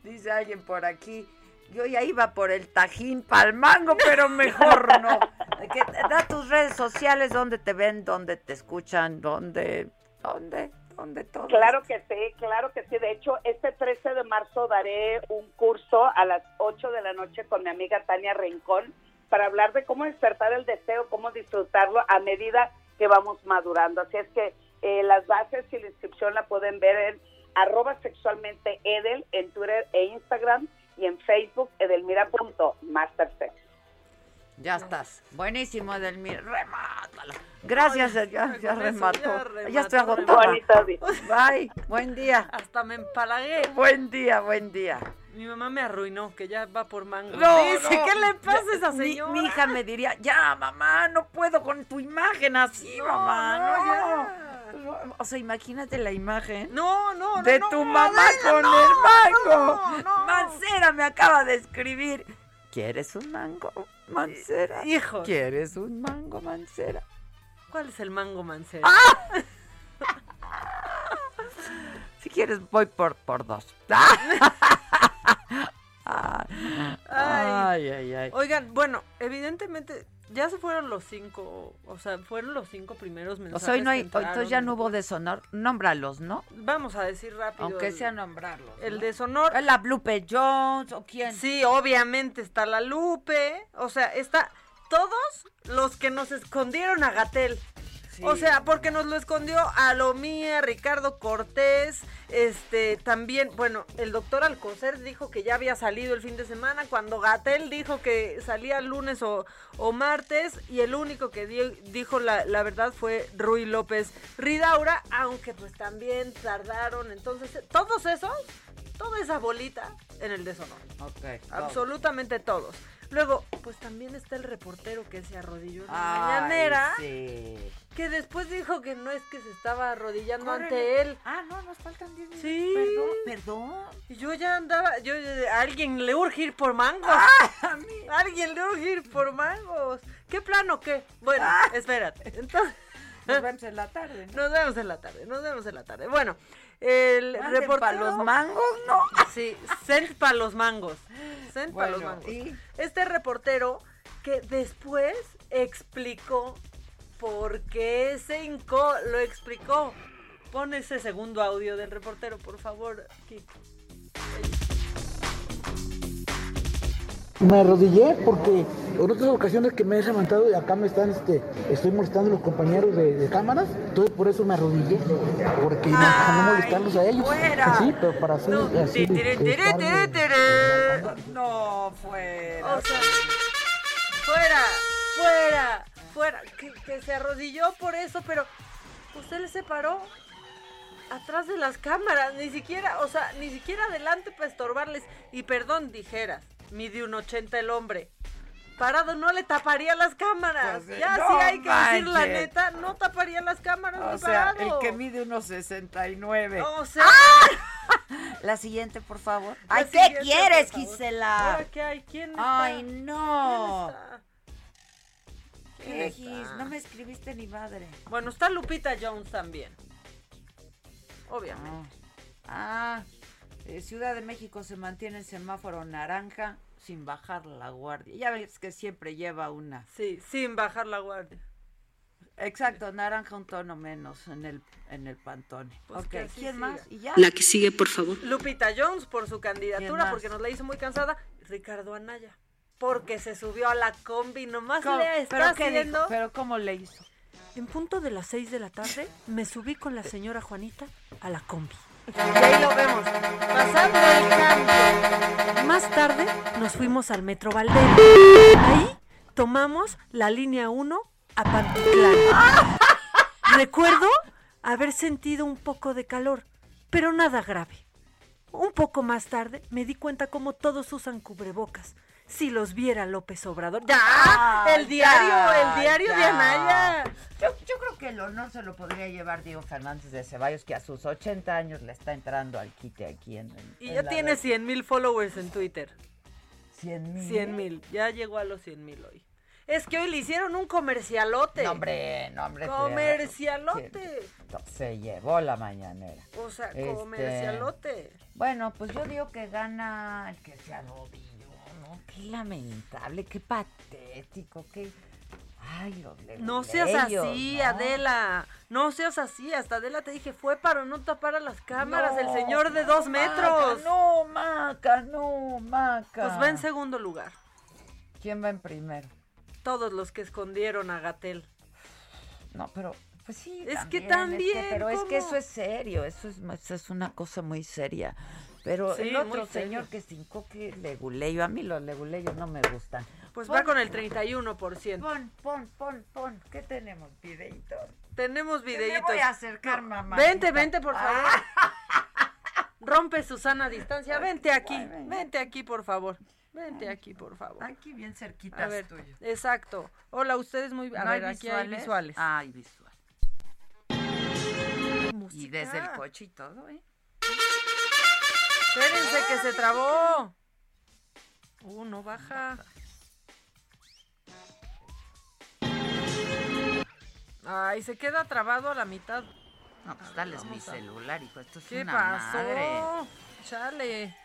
Dice alguien por aquí. Yo ya iba por el tajín pa'l mango, pero mejor no. [laughs] Que, da tus redes sociales, donde te ven, donde te escuchan, donde. ¿Dónde? ¿Dónde todo?
Claro que sí, claro que sí. De hecho, este 13 de marzo daré un curso a las 8 de la noche con mi amiga Tania Rincón para hablar de cómo despertar el deseo, cómo disfrutarlo a medida que vamos madurando. Así es que eh, las bases y la inscripción la pueden ver en arroba sexualmente edel en Twitter e Instagram y en Facebook edelmira.mastersex.
Ya estás. Buenísimo, Edelmira. Remátalo. Gracias, ya, ya
eso
remató.
ya
Ya, estoy agotada. Bye. Buen día.
Hasta me empalagué.
Buen día, buen día.
Mi mamá me arruinó, que ya va por mango.
No,
Dice,
no.
¿qué le pasa a esa señora?
Mi, hija me diría, ya, mamá, no puedo con tu imagen así, mamá, no. o sea, imagínate la imagen.
No, no, no.
De
no,
tu
no,
mamá
Adela,
con
no,
el mango.
no, no.
Mancera me acaba de escribir. ¿Quieres un mango, Mancera?
Hijo.
¿Quieres un mango, Mancera?
¿Cuál es el mango mancera?
¡Ah! [laughs] Si quieres, voy por, por dos. [laughs] ay, ay, ay, ay.
Oigan, bueno, evidentemente ya se fueron los cinco, o sea, fueron los cinco primeros
O
mensajes.
sea, hoy no hay, entonces ya no hubo deshonor. Nómbralos, ¿no?
Vamos a decir rápido.
Aunque
el-
sea nombrarlos.
El
¿no?
deshonor.
¿Es la Blupe Jones o quién?
Sí, obviamente está la Lupe. O sea, está todos los que nos escondieron a Gatel. O sea, porque nos lo escondió Alomía, Ricardo Cortés, este, también, bueno, el doctor Alcocer dijo que ya había salido el fin de semana, cuando Gatel dijo que salía lunes o, o martes, y el único que di- dijo la, la verdad fue Rui López Ridaura, aunque pues también tardaron, entonces, todos esos, toda esa bolita en el deshonor.
Ok.
Absolutamente todos. Luego, pues también está el reportero que se arrodilló en la
Ay,
mañanera.
sí.
Que después dijo que no es que se estaba arrodillando
Córrele.
ante él.
Ah, no, nos faltan 10 minutos.
Sí.
Perdón, perdón.
Y yo ya andaba, yo, a alguien le urge ir por mangos.
Ah,
A alguien le urge ir por mangos. ¿Qué plan o qué? Bueno, espérate. Entonces,
Ah. Nos vemos en la tarde. ¿no?
nos vemos en la tarde, nos vemos en la tarde. Bueno, el reportero...
pa' los mangos, ¿no?
Sí, sent para los mangos. Sent para los mangos.
¿y?
Este reportero que después explicó por qué se hincó, lo explicó. Pon ese segundo audio del reportero, por favor, Kiko.
Me arrodillé porque en otras ocasiones que me he levantado y acá me están, este, estoy molestando a los compañeros de, de cámaras, entonces por eso me arrodillé, porque no, para no molestarlos a ellos.
fuera.
Sí, pero para así, así
Tiri, tiri, tiri,
estarme-
tiri, tiri.
No, fuera.
O sea, fuera, fuera, fuera. Que, que se arrodilló por eso, pero usted le se paró atrás de las cámaras, ni siquiera, o sea, ni siquiera adelante para estorbarles. Y perdón, dijeras, mide un 80 el hombre. Parado no le taparía las cámaras.
Pues,
ya
no
sí hay que decir la neta, no taparía las cámaras
O sea,
parado.
el que mide unos 69.
O sea, [laughs]
La siguiente, por favor.
La
Ay, ¿qué quieres. Gisela?
¿Ahora qué hay? ¿Quién está?
Ay, no.
¿Quién
¿Qué,
está?
Gis? No me escribiste ni madre.
Bueno, está Lupita Jones también. Obviamente.
Ah, eh, Ciudad de México se mantiene en semáforo naranja sin bajar la guardia. Ya ves que siempre lleva una.
Sí, sin bajar la guardia.
Exacto, naranja un tono menos en el en el pantone.
Pues
¿quién
siga.
más? ¿Y ya?
La que sigue, por favor.
Lupita Jones por su
¿Quién
candidatura, porque nos la hizo muy cansada. Ricardo Anaya, porque se subió a la combi, nomás
¿Cómo?
le está
¿Pero qué
haciendo.
dijo? ¿Pero cómo le hizo?
En punto de las 6 de la tarde, me subí con la señora Juanita a la combi. Y ahí lo vemos, pasando el cambio. Más tarde nos fuimos al Metro Valdera. Ahí tomamos la línea 1 a Pantitlán. [laughs] Recuerdo haber sentido un poco de calor, pero nada grave. Un poco más tarde me di cuenta cómo todos usan cubrebocas. Si los viera López Obrador. ¡Ya!
Ah,
el diario,
ya,
el diario de
ya.
Anaya.
Yo, yo creo que el honor se lo podría llevar Diego Fernández de Ceballos, que a sus 80 años le está entrando al quite aquí en, en-
Y
en
ya tiene
red.
100 mil followers en Twitter.
100 mil.
100 mil. Ya llegó a los 100 mil hoy. Es que hoy le hicieron un comercialote.
No, hombre, no, hombre.
Comercialote.
Se llevó la mañanera.
O sea,
Este,
comercialote.
Bueno, pues yo digo que gana el que se arrodilló, ¿no? Qué lamentable, qué patético, qué... Ay, los
No seas así,
¿no?
Adela. No seas así. Hasta Adela te dije, fue para no tapar a las cámaras. el señor de dos
Maca,
metros.
no, Maca, no, Maca.
Pues va en segundo lugar.
¿Quién va en primero?
Todos los que escondieron a Gatel.
No, pero pues sí.
Es que
es
también,
pero es que eso es serio, eso es, eso es una cosa muy seria. Pero
Sí,
el otro señor que cincó que leguleyo, a mí los leguleyos no me gustan.
Pues
Pon-
va con el 31%.
Pon, pon, pon, pon. ¿Qué tenemos? ¿Videíto?
Tenemos
Me
videitos.
voy a acercar, mamá.
Vente, vente, por favor. Rompe Susana a distancia. Vente aquí. Vente aquí, por favor. Vente aquí, por favor.
Aquí bien cerquita
A ver, exacto. Hola, ustedes muy... A
¿No
ver,
hay
aquí hay
visuales?
visuales.
Hay visual.
música.
Y desde el coche y todo, ¿eh?
Espérense que se trabó. Uh, no baja. Ay, se queda trabado a la mitad.
No, pues dale mi
a-
celular, hijo. Esto es
¿Qué
una
pasó?
madre.
Chale.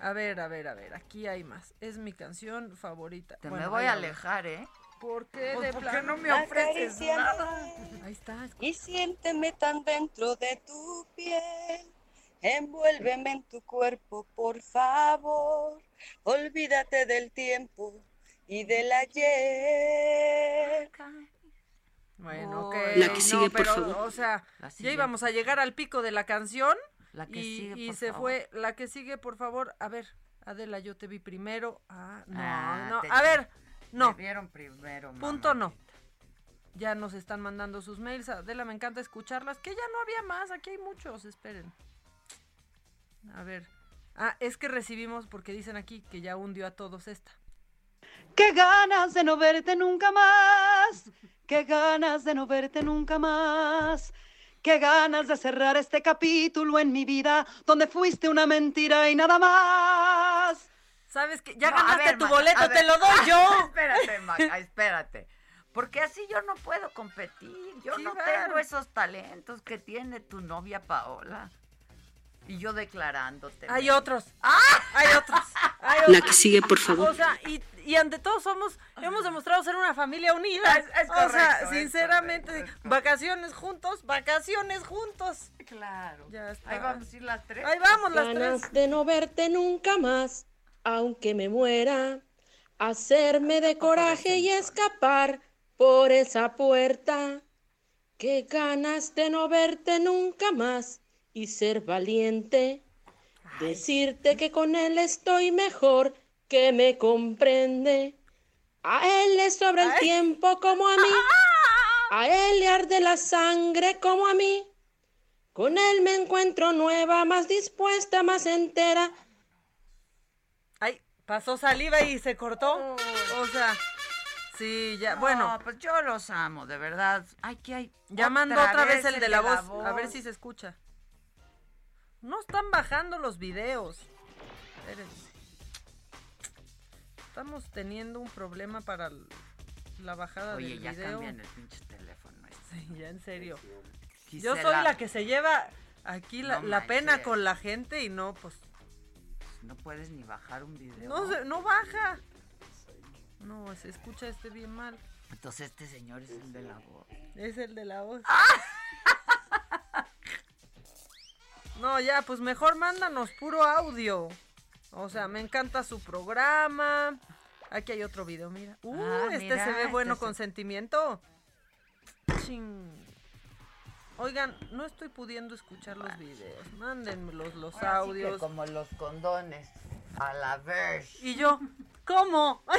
A ver, a ver, a ver. Aquí hay más. Es mi canción favorita.
Te
Bueno,
me voy a
alejar.
¿eh?
¿Por qué?
Pues no me ofreces nada.
Ahí está.
Y siénteme tan dentro de tu piel. Envuélveme en tu cuerpo, por favor. Olvídate del tiempo y del ayer.
Bueno, ok.
La que sigue,
no,
por
pero,
favor.
O sea, ya íbamos a llegar al pico de la canción.
La que
y,
sigue,
y
por
se
favor.
fue. La que sigue, por favor. A ver, Adela, yo te vi primero. Ah, no,
Ah,
no.
te-
A ver, no.
Me vieron primero,
Punto
mamá.
no. Ya nos están mandando sus mails. Adela, me encanta escucharlas. Que ya no había más. Aquí hay muchos. Esperen. A ver. Ah, es que recibimos, porque dicen aquí que ya hundió a todos esta.
Qué ganas de no verte nunca más. Qué ganas de no verte nunca más. Qué ganas de cerrar este capítulo en mi vida donde fuiste una mentira y nada más.
¿Sabes que Ya
No,
ganaste
ver,
tu
Maca,
boleto, te
ver.
lo doy yo. [laughs]
espérate, Maca, espérate. Porque así yo no puedo competir. Yo
Sí,
no tengo esos talentos que tiene tu novia Paola. Y yo declarándote.
Hay otros.
¡Ah!
Hay otros. Hay
La
otros.
que sigue, por favor.
O sea, y, y ante todo somos, hemos demostrado ser una familia unida.
Es- es
o sea, sinceramente,
correcto, es correcto.
vacaciones juntos, vacaciones juntos.
Claro.
Ya está.
Ahí vamos a ir las tres.
Ahí vamos las
Ganas
tres.
de no verte nunca más, aunque me muera. Hacerme de coraje y escapar por esa puerta. Qué ganas de no verte nunca más y ser valiente. Decirte que con él estoy mejor, que me comprende. A él le sobra el tiempo como a mí. A él le arde la sangre como a mí. Con él me encuentro nueva, más dispuesta, más entera.
Ay, pasó saliva y se cortó. O sea, sí, ya,
No,
bueno.
pues yo los amo, de verdad. Ay, que hay.
Ya mandó otra vez el de la voz. A ver si se escucha. No están bajando los videos. Espérense. Estamos teniendo un problema para la bajada
Oye,
del
ya
video.
cambian el pinche teléfono. este.
Sí, ya en serio. Yo soy la que se lleva aquí la,
No
la pena con la gente y no, pues,
No puedes ni bajar un video.
no, se- no baja. No, se escucha este bien mal.
Entonces este señor es el de la voz.
Es el de la voz. No, ya, pues mejor mándanos puro audio. O sea, me encanta su programa. Aquí hay otro video, mira. Uh,
Ah,
este
mira,
se ve
este
bueno
se-
con sentimiento. Chin. Oigan, no estoy pudiendo escuchar los videos. Mándenmelos los
Ahora sí que
audios.
como los condones. A la vez.
Y yo, ¿cómo? [laughs]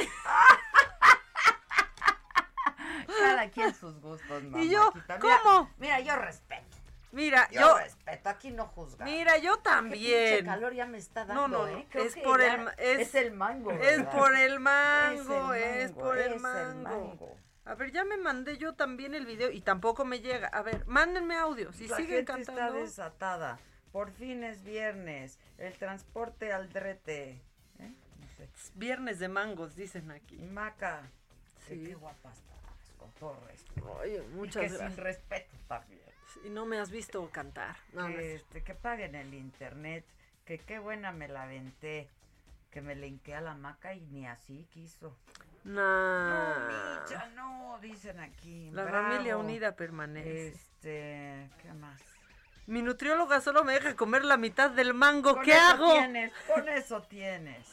Cada quien sus gustos, mamá.
Y yo,
Mira,
¿cómo?
Mira, yo respeto.
Mira,
Yo,
yo,
respeto. Aquí no juzga.
mira, yo
Qué
también.
pinche calor ya me está dando,
No, no,
¿eh? Creo
es
que
por el es-
es el mango.
Es por el mango,
Es el
es
mango,
por el
es el
mango. A ver, ya me mandé yo también el video y tampoco me llega. A ver, mándenme audio. Si
La
siguen
gente está
cantando.
desatada. Por fin es viernes. El transporte al drete. ¿Eh? No sé.
Viernes de mangos, dicen aquí.
Maca.
Sí.
Qué guapa estás, con todo respeto.
Oye,
Y
muchas
que
gracias.
sin respeto también.
Y no me has visto cantar. No, no
este, que paguen el internet. Que qué buena me la aventé. Que me linké a la maca y ni así quiso.
Nah.
No, Micha, no, dicen aquí.
La
bravo.
familia unida permanece.
Este, ¿qué más?
Mi nutrióloga solo me deja comer la mitad del mango.
Con
¿Qué
eso
hago?
Tienes, con eso tienes.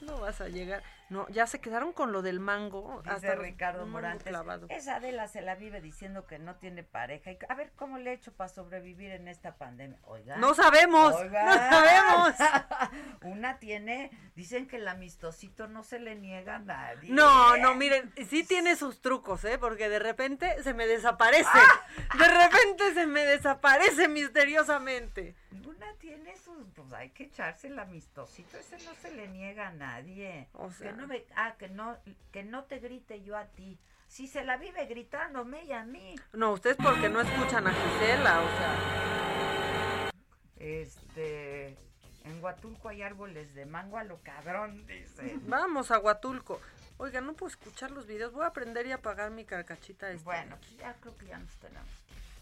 No vas a llegar. No, ya se quedaron con lo del mango.
Dice
hasta
Ricardo Morantes.
clavado.
Esa Adela se la vive diciendo que no tiene pareja. Y, a ver, ¿cómo le he hecho para sobrevivir en esta pandemia? Oiga.
No sabemos, no sabemos. [laughs]
Una tiene, dicen que el amistosito no se le niega a nadie.
No, no, miren, sí tiene sus trucos, ¿eh? Porque de repente se me desaparece.
¡Ah! [laughs]
De repente se me desaparece misteriosamente.
Una tiene sus, pues hay que echarse el amistosito, ese no se le niega a nadie.
O sea-
que no me, ah, que no, que no te grite yo a ti. Si se la vive gritándome y a mí.
No, ustedes porque no escuchan a Gisela, o sea.
Este, en Huatulco hay árboles de mango a lo cabrón, dice.
Vamos a Huatulco. Oiga, no puedo escuchar los videos. Voy a aprender y apagar mi carcachita. esta.
Bueno, pues ya creo que ya nos tenemos.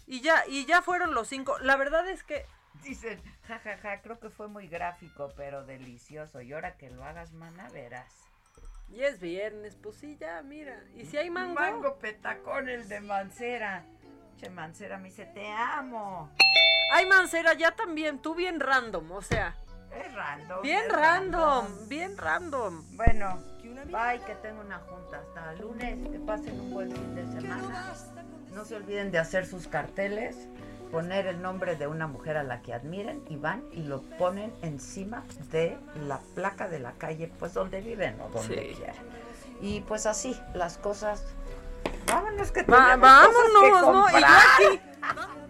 Y ya, y ya fueron los cinco. La verdad es que
Dicen, jajaja, creo que fue muy gráfico, pero delicioso. Y ahora que lo hagas, mana, verás.
Ya es viernes, pues sí, ya, mira. Y si hay mango.
Mango petacón, el de Mancera. Che, Mancera me dice, te amo.
Ay, Mancera, ya también, tú bien random, o sea.
Es random.
Bien
es
random, bien random.
Bueno, bye, que tengo una junta hasta el lunes. Que pasen un buen fin de semana. No se olviden de hacer sus carteles, poner el nombre de una mujer a la que admiren y van y lo ponen encima de la placa de la calle, pues donde viven o donde
Sí.
quieran. Y pues así, las cosas. Vámonos que
Va-
tenemos cosas que
vámonos, ¿no? [laughs]